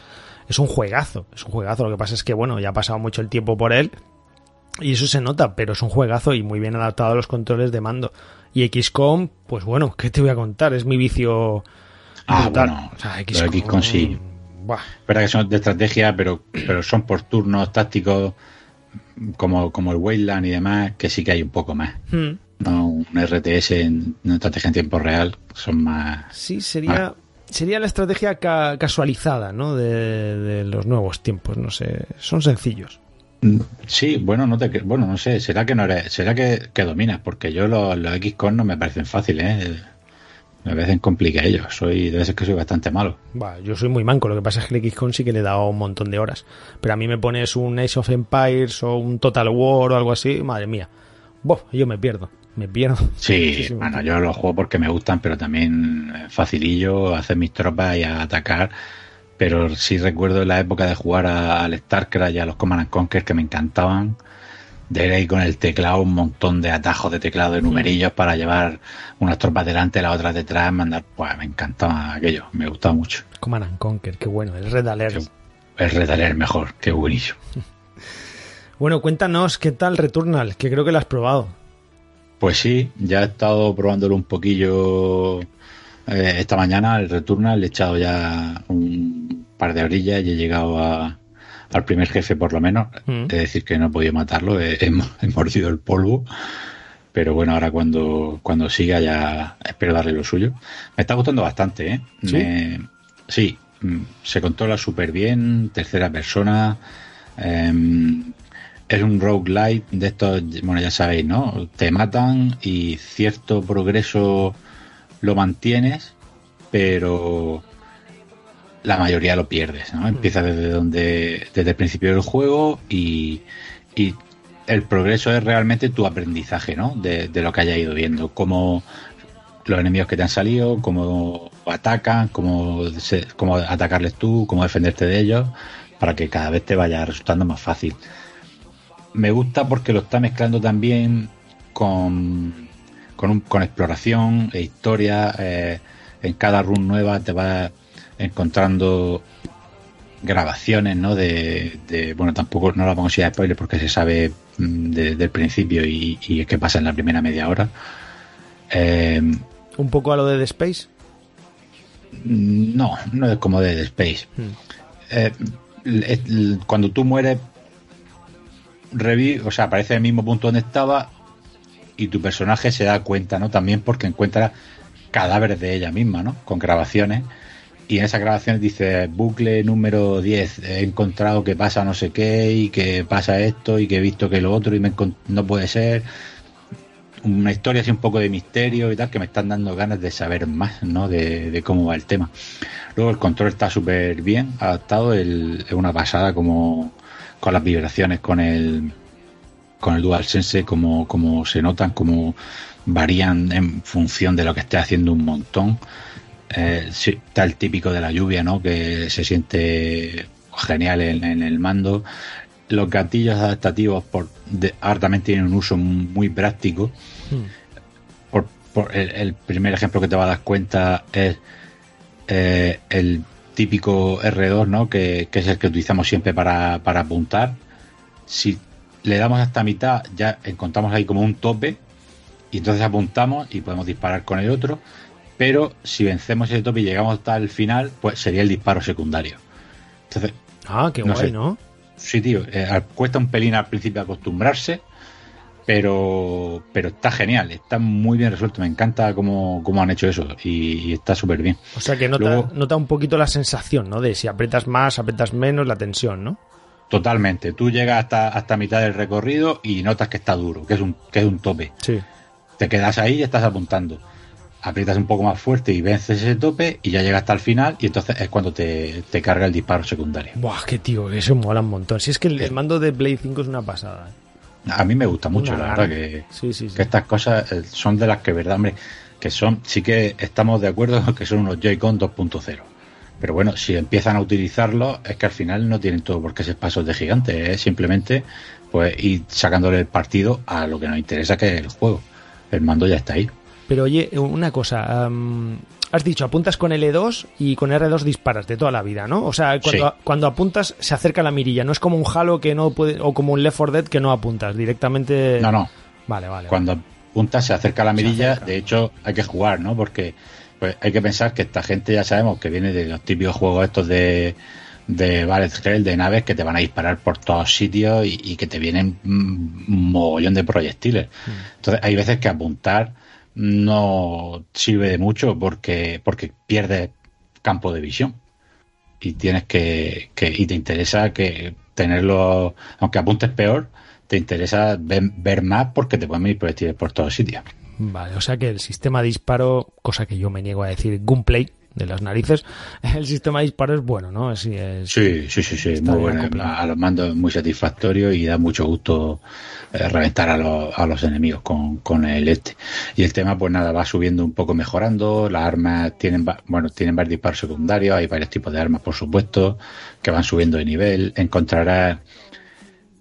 Speaker 2: es un juegazo. Es un juegazo. Lo que pasa es que, bueno, ya ha pasado mucho el tiempo por él. Y eso se nota, pero es un juegazo y muy bien adaptado a los controles de mando. Y XCOM, pues bueno, ¿qué te voy a contar? Es mi vicio
Speaker 3: Ah,
Speaker 2: brutal.
Speaker 3: bueno,
Speaker 2: o sea,
Speaker 3: XCOM sí.
Speaker 2: buah.
Speaker 3: verdad que son de estrategia, pero, pero son por turnos tácticos como, como el Wayland y demás, que sí que hay un poco más.
Speaker 2: Hmm.
Speaker 3: No un RTS en una estrategia en tiempo real, son más...
Speaker 2: Sí, sería, sería la estrategia ca- casualizada, ¿no? De, de los nuevos tiempos, no sé. Son sencillos.
Speaker 3: Mm, Sí, bueno, no te, bueno, no sé, será que no eres, será que, que dominas, porque yo los, los XCOM no me parecen fáciles, ¿eh? Me parecen complicados, soy, debe ser que soy bastante malo.
Speaker 2: Va, yo soy muy manco, lo que pasa es que el XCOM sí que le he dado un montón de horas. Pero a mí me pones un Age of Empires o un Total War o algo así, madre mía. Bof, yo me pierdo, me pierdo. [LAUGHS]
Speaker 3: Sí, bueno, yo los juego porque me gustan, pero también facilillo hacer mis tropas y a atacar. Pero sí recuerdo la época de jugar a- al StarCraft y a los Command and Conquer que me encantaban. De ir ahí con el teclado, un montón de atajos de teclado de numerillos para llevar unas tropas delante, las otras detrás, mandar. Pues me encantaba aquello, me gustaba mucho.
Speaker 2: Command and Conquer, qué bueno, el Red Alert.
Speaker 3: El Red Alert mejor, qué buenísimo. [LAUGHS]
Speaker 2: Bueno, cuéntanos qué tal Returnal, que creo que lo has probado.
Speaker 3: Pues sí, ya he estado probándolo un poquillo eh, esta mañana, el Returnal, le he echado ya un par de orillas y he llegado a- al primer jefe por lo menos.
Speaker 2: Mm.
Speaker 3: Es decir, que no he podido matarlo, he, he mo- he mordido el polvo. Pero bueno, ahora cuando, cuando siga ya espero darle lo suyo. Me está gustando bastante, ¿eh?
Speaker 2: ¿Sí?
Speaker 3: Me- sí, mm, se controla súper bien, tercera persona. em, es un roguelite de estos, bueno, ya sabéis, ¿no? Te matan y cierto progreso lo mantienes, pero la mayoría lo pierdes, ¿no? Empieza desde donde, desde el principio del juego y, y el progreso es realmente tu aprendizaje, ¿no? De, de lo que hayas ido viendo, cómo los enemigos que te han salido, cómo atacan, cómo, se- cómo atacarles tú, cómo defenderte de ellos, para que cada vez te vaya resultando más fácil me gusta porque lo está mezclando también con, con, con exploración e historia. Eh, en cada run nueva te vas encontrando grabaciones, ¿no? De, bueno, tampoco no la vamos a ir a spoiler porque se sabe mm, desde el principio y, y qué pasa en la primera media hora.
Speaker 2: Eh, ¿Un poco a lo de The Space?
Speaker 3: No, no es como de The Space. Hmm. Eh, cuando tú mueres, revi o sea, aparece en el mismo punto donde estaba y tu personaje se da cuenta, ¿no? También porque encuentra cadáveres de ella misma, ¿no? Con grabaciones. Y en esas grabaciones dice, bucle número 10, he encontrado que pasa no sé qué y que pasa esto y que he visto que lo otro y me no puede ser. Una historia así un poco de misterio y tal, que me están dando ganas de saber más, ¿no? De, cómo va el tema. Luego el control está súper bien adaptado, es una pasada como con las vibraciones, con el con el DualSense, como, como se notan, como varían en función de lo que esté haciendo un montón. Eh, está el típico de la lluvia, ¿no? Que se siente genial en, el mando. Los gatillos adaptativos por, ahora también tienen un uso muy práctico. Hmm. Por, el, primer ejemplo que te vas a dar cuenta es eh, el típico R2, ¿no? Que, es el que utilizamos siempre para, para apuntar. Si le damos hasta mitad, ya encontramos ahí como un tope y entonces apuntamos y podemos disparar con el otro, pero si vencemos ese tope y llegamos hasta el final, pues sería el disparo secundario. Entonces,
Speaker 2: ah, qué guay, ¿no?
Speaker 3: Sí, tío, eh, cuesta un pelín al principio acostumbrarse, pero pero está genial, está muy bien resuelto, me encanta cómo, han hecho eso y, está súper bien.
Speaker 2: O sea que nota, nota un poquito la sensación, ¿no? De si apretas más, apretas menos, la tensión, ¿no?
Speaker 3: Totalmente. Tú llegas hasta, hasta mitad del recorrido y notas que está duro, que es un, que es un tope.
Speaker 2: Sí.
Speaker 3: Te quedas ahí y estás apuntando. Aprietas un poco más fuerte y vences ese tope y ya llegas hasta el final y entonces es cuando te, carga el disparo secundario.
Speaker 2: Buah, qué tío, eso mola un montón. Si es que el, mando de Play 5 es una pasada.
Speaker 3: ¿eh? A mí me gusta mucho, la verdad, que, que estas cosas eh, son de las que, verdad, hombre, que son, sí que estamos de acuerdo [LAUGHS] que son unos Joy-Con 2.0 pero bueno, si empiezan a utilizarlo, es que al final no tienen todo por qué ser pasos de gigante, es simplemente pues ir sacándole el partido a lo que nos interesa, que es el juego. El mando ya está ahí.
Speaker 2: Pero oye, una cosa, has dicho, apuntas con L2 y con R2 disparas de toda la vida, ¿no? O sea, cuando, cuando apuntas se acerca la mirilla, no es como un Halo que no puede, o como un Left 4 Dead que no apuntas, directamente...
Speaker 3: No, no.
Speaker 2: Vale, vale.
Speaker 3: Cuando apuntas se acerca la mirilla, de hecho hay que jugar, ¿no? Porque pues hay que pensar que esta gente ya sabemos que viene de los típicos juegos estos de de Ballet Hell, de naves que te van a disparar por todos sitios y, que te vienen un mogollón de proyectiles. Mm. Entonces hay veces que apuntar no sirve de mucho porque, porque pierdes campo de visión. Y tienes que, que, y te interesa que tenerlo, aunque apuntes peor, te interesa ver, más porque te pueden venir proyectiles por todos sitios.
Speaker 2: Vale, o sea que el sistema de disparo, cosa que yo me niego a decir, gunplay de las narices, [LAUGHS] el sistema de disparo es bueno, ¿no?
Speaker 3: sí, sí, sí, sí, muy bueno. A los mandos muy satisfactorio y da mucho gusto eh, reventar a, los, a los enemigos con, con el este. Y el tema, pues nada, va subiendo un poco mejorando. Las armas tienen, bueno, tienen varios disparos secundarios, hay varios tipos de armas, por supuesto, que van subiendo de nivel. Encontrarás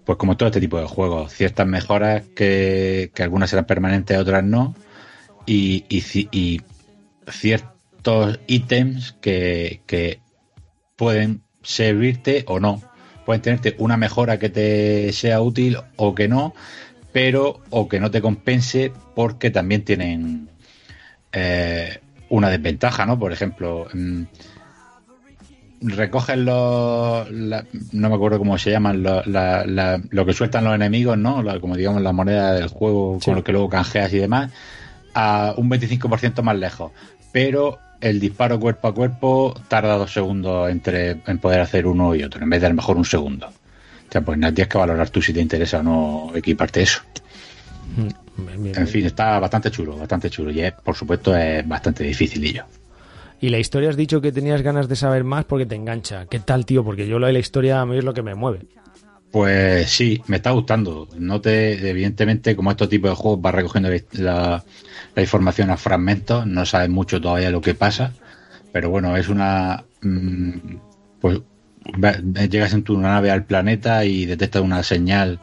Speaker 3: pues como todo este tipo de juegos, ciertas mejoras que, algunas serán permanentes, otras no, y, y, ciertos ítems que, que pueden servirte o no. Pueden tenerte una mejora que te sea útil o que no, pero o que no te compense porque también tienen eh, una desventaja, ¿no? Por ejemplo, mm, recogen los. no me acuerdo cómo se llaman, lo que sueltan los enemigos, ¿no? como digamos la moneda del juego con lo que luego canjeas y demás, a un 25% más lejos. Pero el disparo cuerpo a cuerpo tarda dos segundos entre en poder hacer uno y otro, en vez de a lo mejor un segundo. O sea, pues tienes que valorar tú si te interesa o no equiparte eso. Mm, en fin, está bastante chulo, bastante chulo. Y por supuesto es bastante dificilillo.
Speaker 2: Y la historia has dicho que tenías ganas de saber más porque te engancha. ¿Qué tal, tío? Porque yo lo de la historia a mí es lo que me mueve.
Speaker 3: Pues sí, me está gustando. No te, evidentemente, como estos tipos de juegos vas recogiendo la, información a fragmentos, no sabes mucho todavía lo que pasa, pero bueno, es una mm, pues llegas en tu nave al planeta y detectas una señal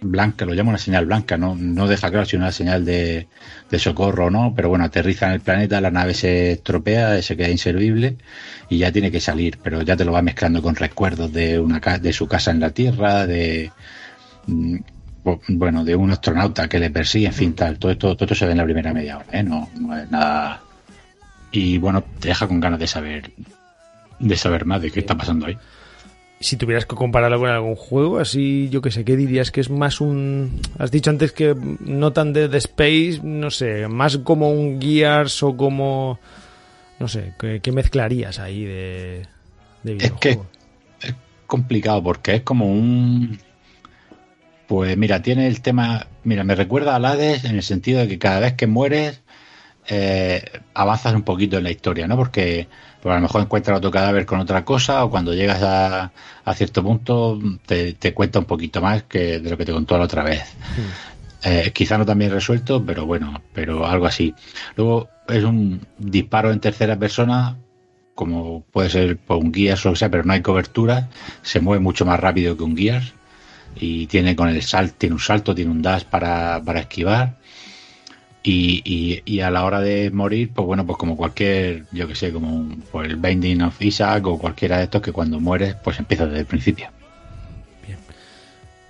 Speaker 3: blanca, lo llamo una señal blanca, no, no deja claro si una señal de, de socorro o no, pero bueno, aterriza en el planeta, la nave se estropea, se queda inservible y ya tiene que salir, pero ya te lo va mezclando con recuerdos de una de su casa en la Tierra, de mm, bueno, de un astronauta que le persigue, en fin, tal, todo esto, todo esto se ve en la primera media hora, ¿eh? no, no es nada. Y bueno, te deja con ganas de saber de saber más de qué está pasando ahí
Speaker 2: si tuvieras que compararlo con algún juego, así yo que sé, ¿qué dirías? Que es más un... Has dicho antes que no tan de The Space, no sé, más como un Gears o como... No sé, ¿qué, mezclarías ahí de,
Speaker 3: de Es que es complicado porque es como un... Pues mira, tiene el tema... Mira, me recuerda a Hades en el sentido de que cada vez que mueres eh, avanzas un poquito en la historia, ¿no? Porque pues a lo mejor encuentras otro cadáver con otra cosa o cuando llegas a, a cierto punto te, cuenta un poquito más que de lo que te contó la otra vez. Hmm. Eh, quizá no también resuelto, pero bueno, pero algo así. Luego es un disparo en tercera persona, como puede ser por un guía o lo que sea, pero no hay cobertura, se mueve mucho más rápido que un guía y tiene con el salto, tiene un salto, tiene un dash para, para esquivar y, y, a la hora de morir, pues bueno, pues como cualquier, yo que sé, como pues el Binding of Isaac o cualquiera de estos que cuando mueres, pues empieza desde el principio.
Speaker 2: Bien.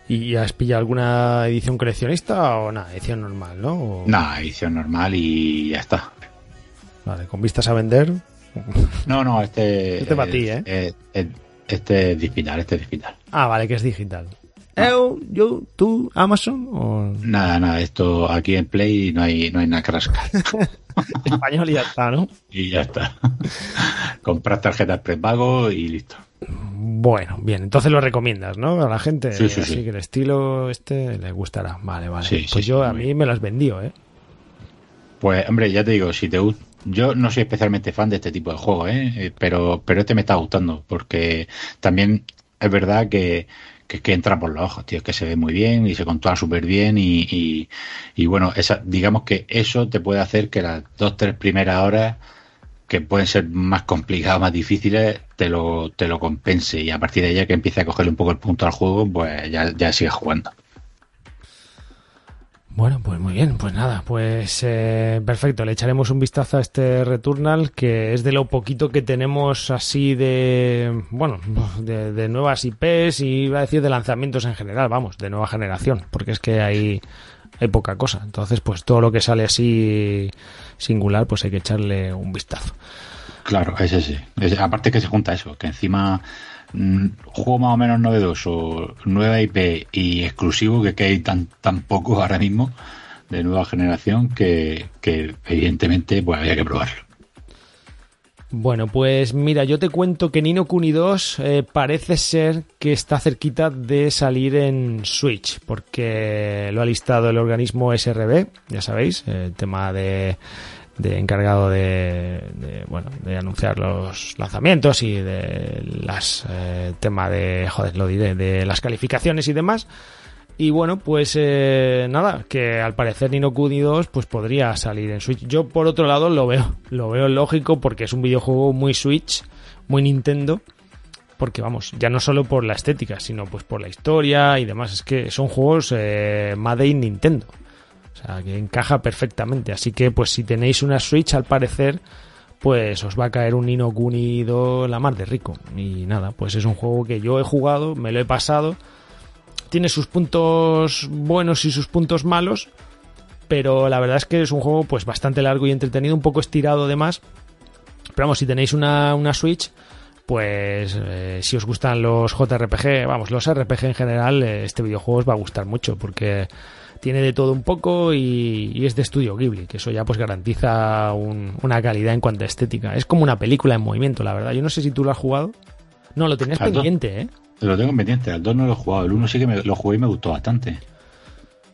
Speaker 2: ¿Y has pillado alguna edición coleccionista o nada? Edición normal, ¿no?
Speaker 3: Nada, edición normal y ya está.
Speaker 2: Vale, ¿con vistas a vender?
Speaker 3: No, no, este.
Speaker 2: Este para ti, ¿eh?
Speaker 3: Este es digital, este es digital.
Speaker 2: Ah, vale, que es digital. Yo, tú, Amazon o...
Speaker 3: Nada, nada, esto aquí en Play no hay, no hay nada que rascar. [LAUGHS]
Speaker 2: Español y ya está, ¿no?
Speaker 3: Y ya está. Comprar tarjetas prepago y listo.
Speaker 2: Bueno, bien, entonces lo recomiendas, ¿no? A la gente. Sí, sí, Así que el estilo este le gustará. Vale, vale. pues yo a mí me las vendió, ¿eh?
Speaker 3: Pues, hombre, ya te digo, si te gusta. Yo no soy especialmente fan de este tipo de juego, ¿eh? ¿eh? Pero, pero este me está gustando, porque también es verdad que que, que entra por los ojos, tío, que se ve muy bien y se controla súper bien y, y, bueno, esa, digamos que eso te puede hacer que las dos, tres primeras horas que pueden ser más complicadas, más difíciles, te lo, te lo compense y a partir de ella que empiece a cogerle un poco el punto al juego, pues ya, ya sigue jugando.
Speaker 2: Bueno, pues muy bien, pues nada, pues eh, perfecto, le echaremos un vistazo a este Returnal, que es de lo poquito que tenemos así de, bueno, de, nuevas IPs y iba a decir de lanzamientos en general, vamos, de nueva generación, porque es que hay, hay poca cosa, entonces pues todo lo que sale así singular, pues hay que echarle un vistazo.
Speaker 3: Claro, ese sí, aparte que se junta eso, que encima juego más o menos novedoso, nueva IP y exclusivo que, hay tan, tan poco ahora mismo de nueva generación que, evidentemente pues había que probarlo.
Speaker 2: Bueno, pues mira, yo te cuento que Nino Kuni 2 eh, parece ser que está cerquita de salir en Switch, porque lo ha listado el organismo SRB, ya sabéis, el tema de de encargado de, bueno de anunciar los lanzamientos y de las eh, tema de joder lo diré de las calificaciones y demás y bueno pues eh, nada que al parecer Nino Kuni 2 pues podría salir en Switch yo por otro lado lo veo [LAUGHS] lo veo lógico porque es un videojuego muy Switch muy Nintendo porque vamos, ya no solo por la estética, sino pues por la historia y demás. Es que son juegos eh, Made in Nintendo. O sea, que encaja perfectamente. Así que, pues si tenéis una Switch, al parecer, pues os va a caer un Nino Kuni la mar de rico. Y nada, pues es un juego que yo he jugado, me lo he pasado. Tiene sus puntos buenos y sus puntos malos. Pero la verdad es que es un juego pues bastante largo y entretenido, un poco estirado además. Pero vamos, si tenéis una, una Switch, pues eh, si os gustan los JRPG, vamos, los RPG en general, eh, este videojuego os va a gustar mucho porque tiene de todo un poco y, es de estudio Ghibli, que eso ya pues garantiza una calidad en cuanto a estética. Es como una película en movimiento, la verdad. Yo no sé si tú lo has jugado. No, lo tenías pendiente, ¿eh?
Speaker 3: Lo tengo pendiente, al 2 no lo he jugado, el 1 sí que me, lo jugué y me gustó bastante.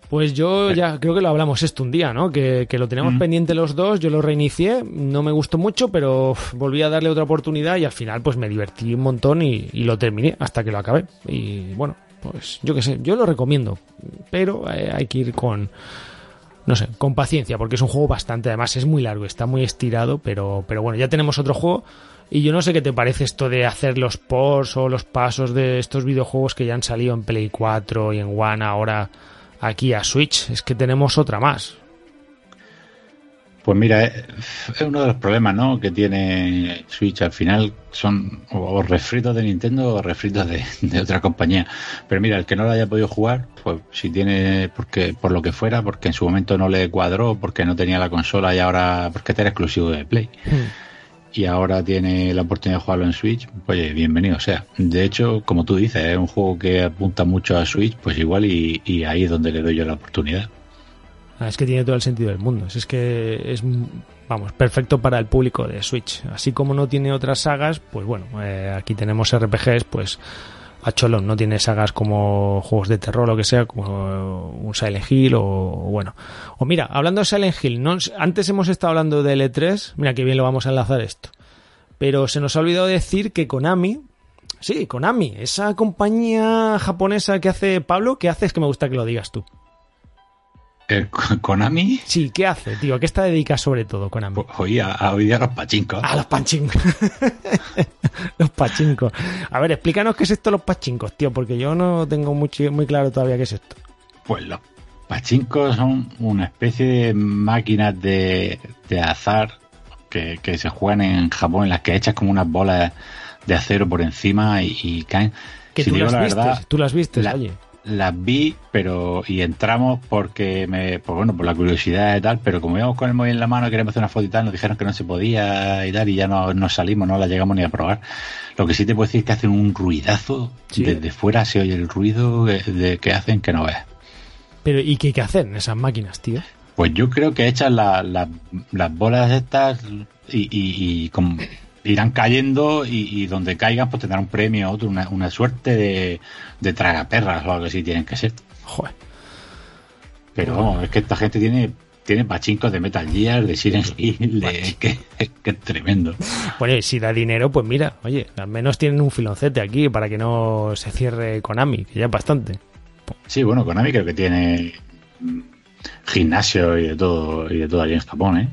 Speaker 2: Pues yo ya creo que lo hablamos esto un día, ¿no? Que, lo tenemos pendiente los dos, yo lo reinicié, no me gustó mucho, pero volví a darle otra oportunidad y al final pues me divertí un montón y, y lo terminé hasta que lo acabé. Y bueno, pues yo qué sé, yo lo recomiendo, pero eh, hay que ir con, no sé, con paciencia, porque es un juego bastante, además es muy largo, está muy estirado, pero, pero bueno, ya tenemos otro juego. Y yo no sé qué te parece esto de hacer los ports o los pasos de estos videojuegos que ya han salido en Play 4 y en One ahora aquí a Switch. Es que tenemos otra más.
Speaker 3: Pues mira, es uno de los problemas ¿no? que tiene Switch. Al final son o refritos de Nintendo o refritos de, [LAUGHS] de, otra compañía. Pero mira, el que no lo haya podido jugar, pues si tiene, porque por lo que fuera, porque en su momento no le cuadró, porque no tenía la consola y ahora, porque este era exclusivo de Play. Y ahora tiene la oportunidad de jugarlo en Switch, pues bienvenido sea. De hecho, como tú dices, es un juego que apunta mucho a Switch, pues igual y, y ahí es donde le doy yo la oportunidad.
Speaker 2: Ah, es que tiene todo el sentido del mundo. Es que es, vamos, perfecto para el público de Switch. Así como no tiene otras sagas, pues bueno, eh, aquí tenemos RPGs, pues a cholón, no tiene sagas como juegos de terror o lo que sea, como un Silent Hill o, bueno. O mira, hablando de Silent Hill, no, antes hemos estado hablando de L3, mira que bien lo vamos a enlazar esto. Pero se nos ha olvidado decir que Konami, sí, Konami, esa compañía japonesa que hace Pablo, ¿qué hace? Es que me gusta que lo digas tú.
Speaker 3: ¿El ¿Konami?
Speaker 2: Sí, ¿qué hace, tío? ¿A qué está dedicado sobre todo Konami?
Speaker 3: Pues, hoy a, a, hoy a los pachincos.
Speaker 2: A los pachincos. [LAUGHS] los pachincos. A ver, explícanos qué es esto los pachincos, tío, porque yo no tengo muy, muy claro todavía qué es esto.
Speaker 3: Pues los pachincos son una especie de máquinas de, de azar que, que, se juegan en Japón, en las que echas como unas bolas de acero por encima y, y caen.
Speaker 2: Que si tú, las vistes, verdad, tú las viste,
Speaker 3: la,
Speaker 2: oye
Speaker 3: las vi, pero y entramos porque me, pues bueno, por la curiosidad y tal, pero como íbamos con el móvil en la mano, queríamos hacer una foto y tal, nos dijeron que no se podía y tal, y ya no, no salimos, no la llegamos ni a probar. Lo que sí te puedo decir es que hacen un ruidazo, ¿Sí? desde fuera se oye el ruido de, de que hacen que no ves.
Speaker 2: Pero, ¿y qué, qué hacen esas máquinas, tío?
Speaker 3: Pues yo creo que echan la, la, las bolas estas y, y, y con, irán cayendo y, y, donde caigan pues tendrán un premio otro, una, una suerte de, de tragaperras o algo así tienen que ser.
Speaker 2: Joder.
Speaker 3: Pero vamos, es que esta gente tiene tiene pachincos de Metal Gear, de Siren Hill, de, [LAUGHS] que, que tremendo.
Speaker 2: Bueno, y si da dinero, pues mira, oye, al menos tienen un filoncete aquí para que no se cierre Konami, que ya es bastante.
Speaker 3: Sí, bueno, Konami creo que tiene gimnasio y de todo y de todo allí en Japón, ¿eh?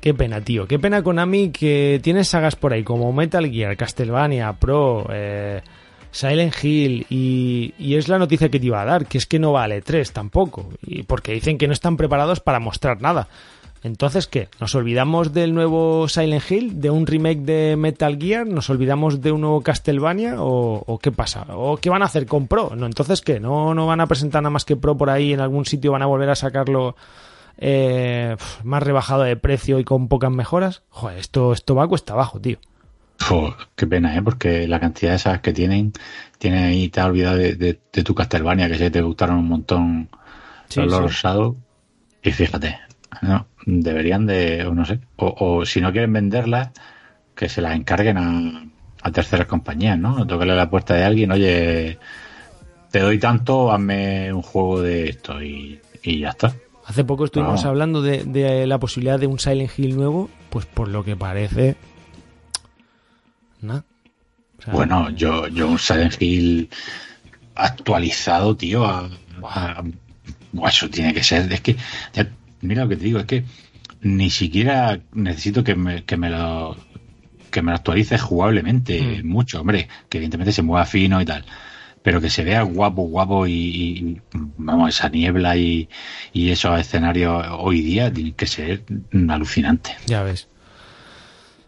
Speaker 2: Qué pena, tío. Qué pena Konami que tiene sagas por ahí como Metal Gear, Castlevania, Pro, eh, Silent Hill y, y, es la noticia que te iba a dar, que es que no vale 3 tampoco. Y porque dicen que no están preparados para mostrar nada. Entonces, ¿qué? ¿Nos olvidamos del nuevo Silent Hill? ¿De un remake de Metal Gear? ¿Nos olvidamos de un nuevo Castlevania? ¿O, o qué pasa? ¿O qué van a hacer con Pro? ¿No? Entonces, ¿qué? ¿No, ¿No van a presentar nada más que Pro por ahí en algún sitio? ¿Van a volver a sacarlo eh, más rebajado de precio y con pocas mejoras? Joder, esto, esto va a cuesta abajo, tío.
Speaker 3: Oh, qué pena, ¿eh? Porque la cantidad de esas que tienen, tienen ahí, te has olvidado de, de, de, tu Castlevania, que sé te gustaron un montón sí, los sí. rosados. Y fíjate, ¿no? deberían de, o no sé, o, o, si no quieren venderlas, que se las encarguen a, a terceras compañías, ¿no? Tocarle la puerta de alguien, oye, te doy tanto, hazme un juego de esto y, y ya está.
Speaker 2: Hace poco estuvimos no. hablando de, de, la posibilidad de un Silent Hill nuevo, pues por lo que parece. ¿no?
Speaker 3: O sea, bueno, yo, yo un Silent Hill actualizado, tío, a, a, a, eso tiene que ser. Es que, ya, mira lo que te digo, es que ni siquiera necesito que me, que me lo que me lo actualice jugablemente mm. mucho, hombre, que evidentemente se mueva fino y tal pero que se vea guapo, guapo y, y vamos, esa niebla y, y, esos escenarios hoy día tienen que ser alucinantes.
Speaker 2: Ya ves.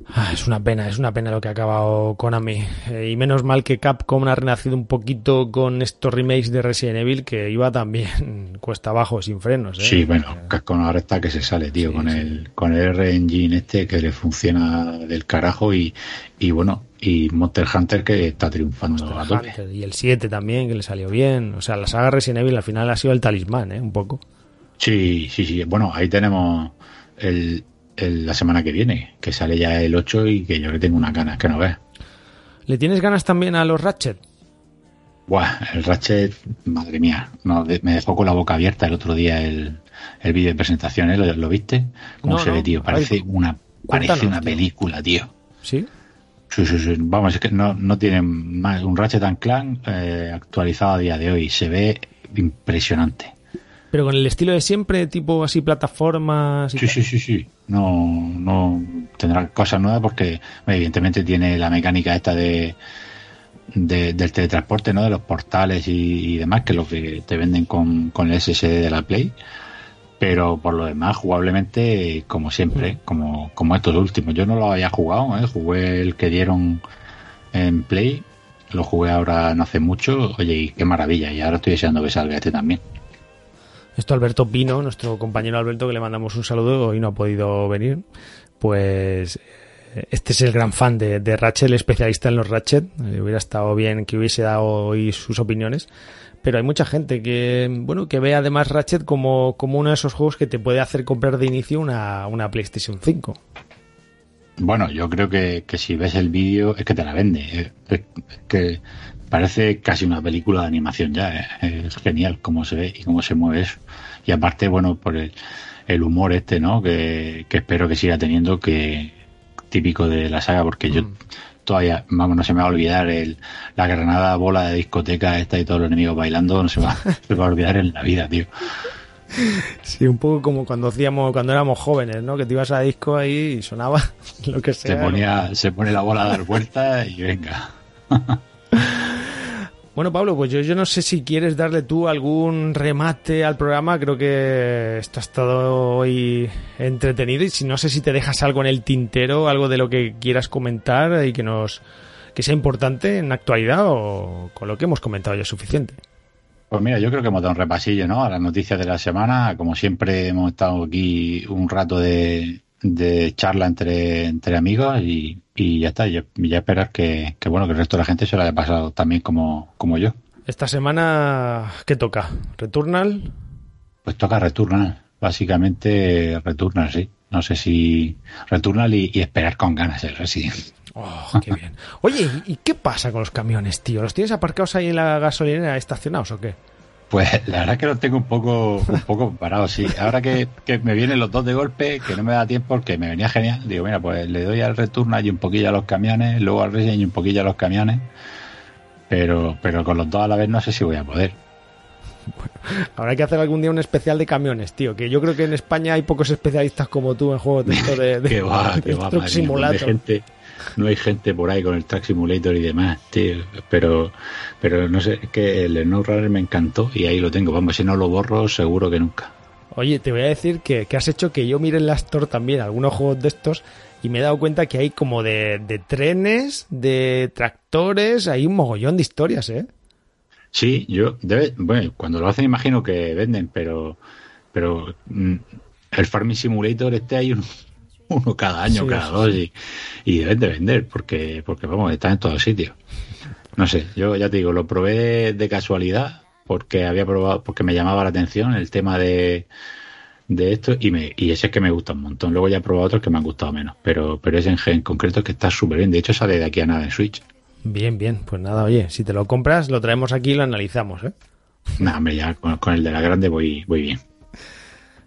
Speaker 2: Ah, es una pena, es una pena lo que ha acabado Konami. Eh, y menos mal que Capcom ha renacido un poquito con estos remakes de Resident Evil que iba también [LAUGHS] cuesta abajo, sin frenos. ¿eh?
Speaker 3: Sí, bueno, Capcom ahora está que se sale, tío, sí, con, sí. El, con el R-Engine este que le funciona del carajo y, y bueno, y Monster Hunter que está triunfando
Speaker 2: a tope. Y el 7 también, que le salió bien. O sea, la saga Resident Evil al final ha sido el talismán, ¿eh? Un poco.
Speaker 3: Sí, sí, sí. Bueno, ahí tenemos el, el, la semana que viene, que sale ya el 8 y que yo le tengo unas ganas que no veas.
Speaker 2: ¿Le tienes ganas también a los Ratchet?
Speaker 3: Buah, el Ratchet, madre mía, no, de, me dejó con la boca abierta el otro día el, el vídeo de presentación, ¿eh? ¿Lo, ¿Lo, viste? ¿Cómo no, se no. ve, tío? Parece una, parece una película, tío.
Speaker 2: ¿Sí?
Speaker 3: Sí, sí, sí. Vamos, es que no, no tienen más un Ratchet and Clank eh, actualizado a día de hoy. Se ve impresionante.
Speaker 2: Pero con el estilo de siempre, tipo así plataformas. Y
Speaker 3: sí, sí, sí, sí. No, no tendrá cosas nuevas porque evidentemente tiene la mecánica esta de, del teletransporte, ¿no? De los portales y, demás, que es lo que te venden con, con el SSD de la Play. Pero por lo demás, jugablemente, como siempre, mm. como, como estos últimos. Yo no lo había jugado, ¿eh? jugué el que dieron en Play, lo jugué ahora no hace mucho, oye, y qué maravilla, y ahora estoy deseando que salga este también.
Speaker 2: Esto Alberto Pino, nuestro compañero Alberto, que le mandamos un saludo, hoy no ha podido venir, pues eh, este es el gran fan de, Ratchet, el especialista en los Ratchet. Eh, hubiera estado bien que hubiese dado hoy sus opiniones. Pero hay mucha gente que, bueno, que ve además Ratchet como, como uno de esos juegos que te puede hacer comprar de inicio una, una PlayStation 5.
Speaker 3: Bueno, yo creo que, que si ves el vídeo es que te la vende. Es que parece casi una película de animación ya. ¿eh? Es genial cómo se ve y cómo se mueve eso. Y aparte, bueno, por el, el humor este, ¿no? Que, espero que siga teniendo, que típico de la saga, porque yo mm. todavía, vamos, no se me va a olvidar el, la granada bola de discoteca esta y todos los enemigos bailando, no se, va, [LAUGHS] se va a olvidar en la vida, tío.
Speaker 2: Sí, un poco como cuando hacíamos, cuando éramos jóvenes, ¿no? Que te ibas a disco ahí y sonaba [LAUGHS] lo que sea.
Speaker 3: Se ponía, se pone la bola a dar vueltas y venga. [LAUGHS]
Speaker 2: Bueno, Pablo, pues yo, yo no sé si quieres darle tú algún remate al programa. Creo que esto ha estado hoy entretenido y si no sé si te dejas algo en el tintero, algo de lo que quieras comentar y que nos que sea importante en la actualidad o con lo que hemos comentado ya es suficiente.
Speaker 3: Pues mira, yo creo que hemos dado un repasillo, ¿no? A las noticias de la semana. Como siempre hemos estado aquí un rato de, de charla entre, entre amigos y, y ya está. Ya, ya esperas que, que, bueno, que el resto de la gente se lo haya pasado también como, como yo.
Speaker 2: Esta semana, ¿qué toca? ¿Returnal?
Speaker 3: Pues toca Returnal. Básicamente Returnal, sí. No sé si Returnal y, esperar con ganas el Resident.
Speaker 2: Oh, qué bien. Oye, ¿y qué pasa con los camiones, tío? ¿Los tienes aparcados ahí en la gasolinera estacionados o qué?
Speaker 3: Pues la verdad es que los tengo un poco, un poco parados, sí. Ahora que, me vienen los dos de golpe, que no me da tiempo porque me venía genial, digo, mira, pues le doy al returno y un poquillo a los camiones, luego al Resident y un poquillo a los camiones, pero, pero con los dos a la vez no sé si voy a poder.
Speaker 2: Bueno, habrá que hacer algún día un especial de camiones, tío. Que yo creo que en España hay pocos especialistas como tú en juegos de esto de, de, [LAUGHS]
Speaker 3: va, truck simulator no hay gente por ahí con el Track Simulator y demás, tío. Pero, pero no sé, es que el Runner me encantó y ahí lo tengo. Vamos, si no lo borro, seguro que nunca.
Speaker 2: Oye, te voy a decir que, has hecho que yo mire en la Store también algunos juegos de estos y me he dado cuenta que hay como de, de trenes, de tractores, hay un mogollón de historias, ¿eh?
Speaker 3: Sí, yo, debe, bueno, cuando lo hacen imagino que venden, pero, pero mm, el Farming Simulator este hay un, uno cada año, cada dos, y, deben de vender, porque, porque vamos, están en todos sitios. No sé, yo ya te digo, lo probé de casualidad, porque había probado, porque me llamaba la atención el tema de, de esto, y, me, y ese es que me gusta un montón. Luego ya he probado otros que me han gustado menos, pero, pero ese en, en concreto que está súper bien. De hecho, sale de aquí a nada en Switch.
Speaker 2: Bien, bien. Pues nada, oye, si te lo compras, lo traemos aquí y lo analizamos, ¿eh?
Speaker 3: Nada, hombre, ya con, con, el de la grande voy, voy bien.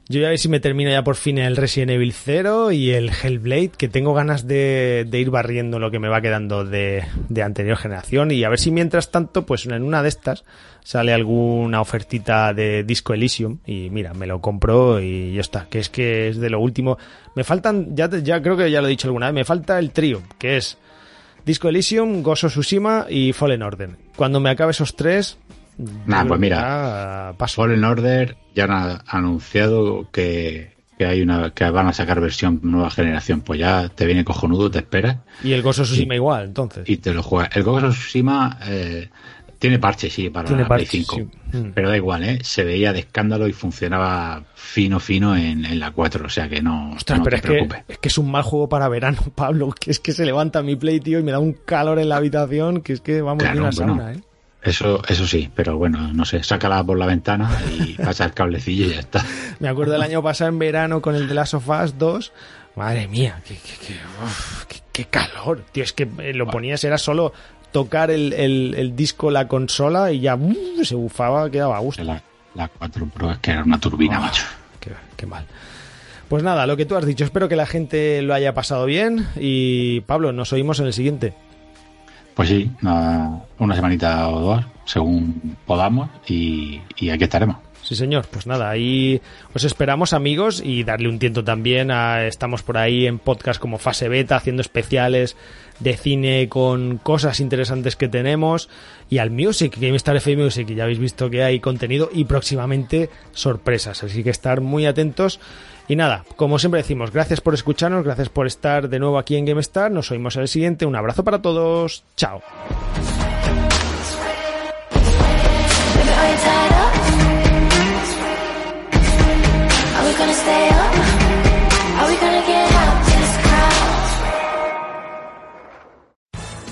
Speaker 2: Yo ya a ver si me termino ya por fin el Resident Evil 0 y el Hellblade, que tengo ganas de, ir barriendo lo que me va quedando de, anterior generación y a ver si mientras tanto, pues en una de estas sale alguna ofertita de Disco Elysium y mira, me lo compro y ya está, que es que es de lo último. Me faltan, ya, ya creo que ya lo he dicho alguna vez, me falta el trío, que es Disco Elysium, Gozo Tsushima y Fallen Order. Cuando me acabe esos tres,
Speaker 3: Nada, pues mira, Fallen Order ya han anunciado que, hay una que van a sacar versión nueva generación. Pues ya te viene cojonudo, te esperas.
Speaker 2: Y el Ghost of Tsushima igual, entonces.
Speaker 3: Y te lo juegas. El Ghost of Tsushima eh, tiene parche, sí, para la Play 5. Mm. Pero da igual, ¿eh? Se veía de escándalo y funcionaba fino, fino en, la 4. O sea que no,
Speaker 2: Ostras, pero te es Que, es que es un mal juego para verano, [LAUGHS] Pablo. Que es que se levanta mi Play, tío, y me da un calor en la habitación que es que vamos a una sauna, ¿eh?
Speaker 3: Eso, eso sí, pero bueno, no sé, sácala por la ventana y [LAUGHS] pasa el cablecillo y ya está.
Speaker 2: Me acuerdo del año pasado en verano con el de Last of Us 2. Madre mía, qué, calor. Tío, es que eh, lo ponías, era solo tocar el, disco, la consola y ya se bufaba, quedaba a gusto.
Speaker 3: La, la 4 Pro es que era una turbina, macho.
Speaker 2: Qué, qué mal. Pues nada, lo que tú has dicho, espero que la gente lo haya pasado bien y Pablo, nos oímos en el siguiente.
Speaker 3: Pues sí, una, semanita o dos según podamos y, y aquí estaremos.
Speaker 4: Sí, señor. Pues nada, ahí os esperamos, amigos, y darle un tiento también. A, estamos por ahí en podcast como Fase Beta, haciendo especiales de cine con cosas interesantes que tenemos. Y al Music, GameStar FM Music, ya habéis visto que hay contenido y próximamente sorpresas. Así que estar muy atentos. Y nada, como siempre decimos, gracias por escucharnos, gracias por estar de nuevo aquí en GameStar. Nos oímos en el siguiente. Un abrazo para todos. Chao.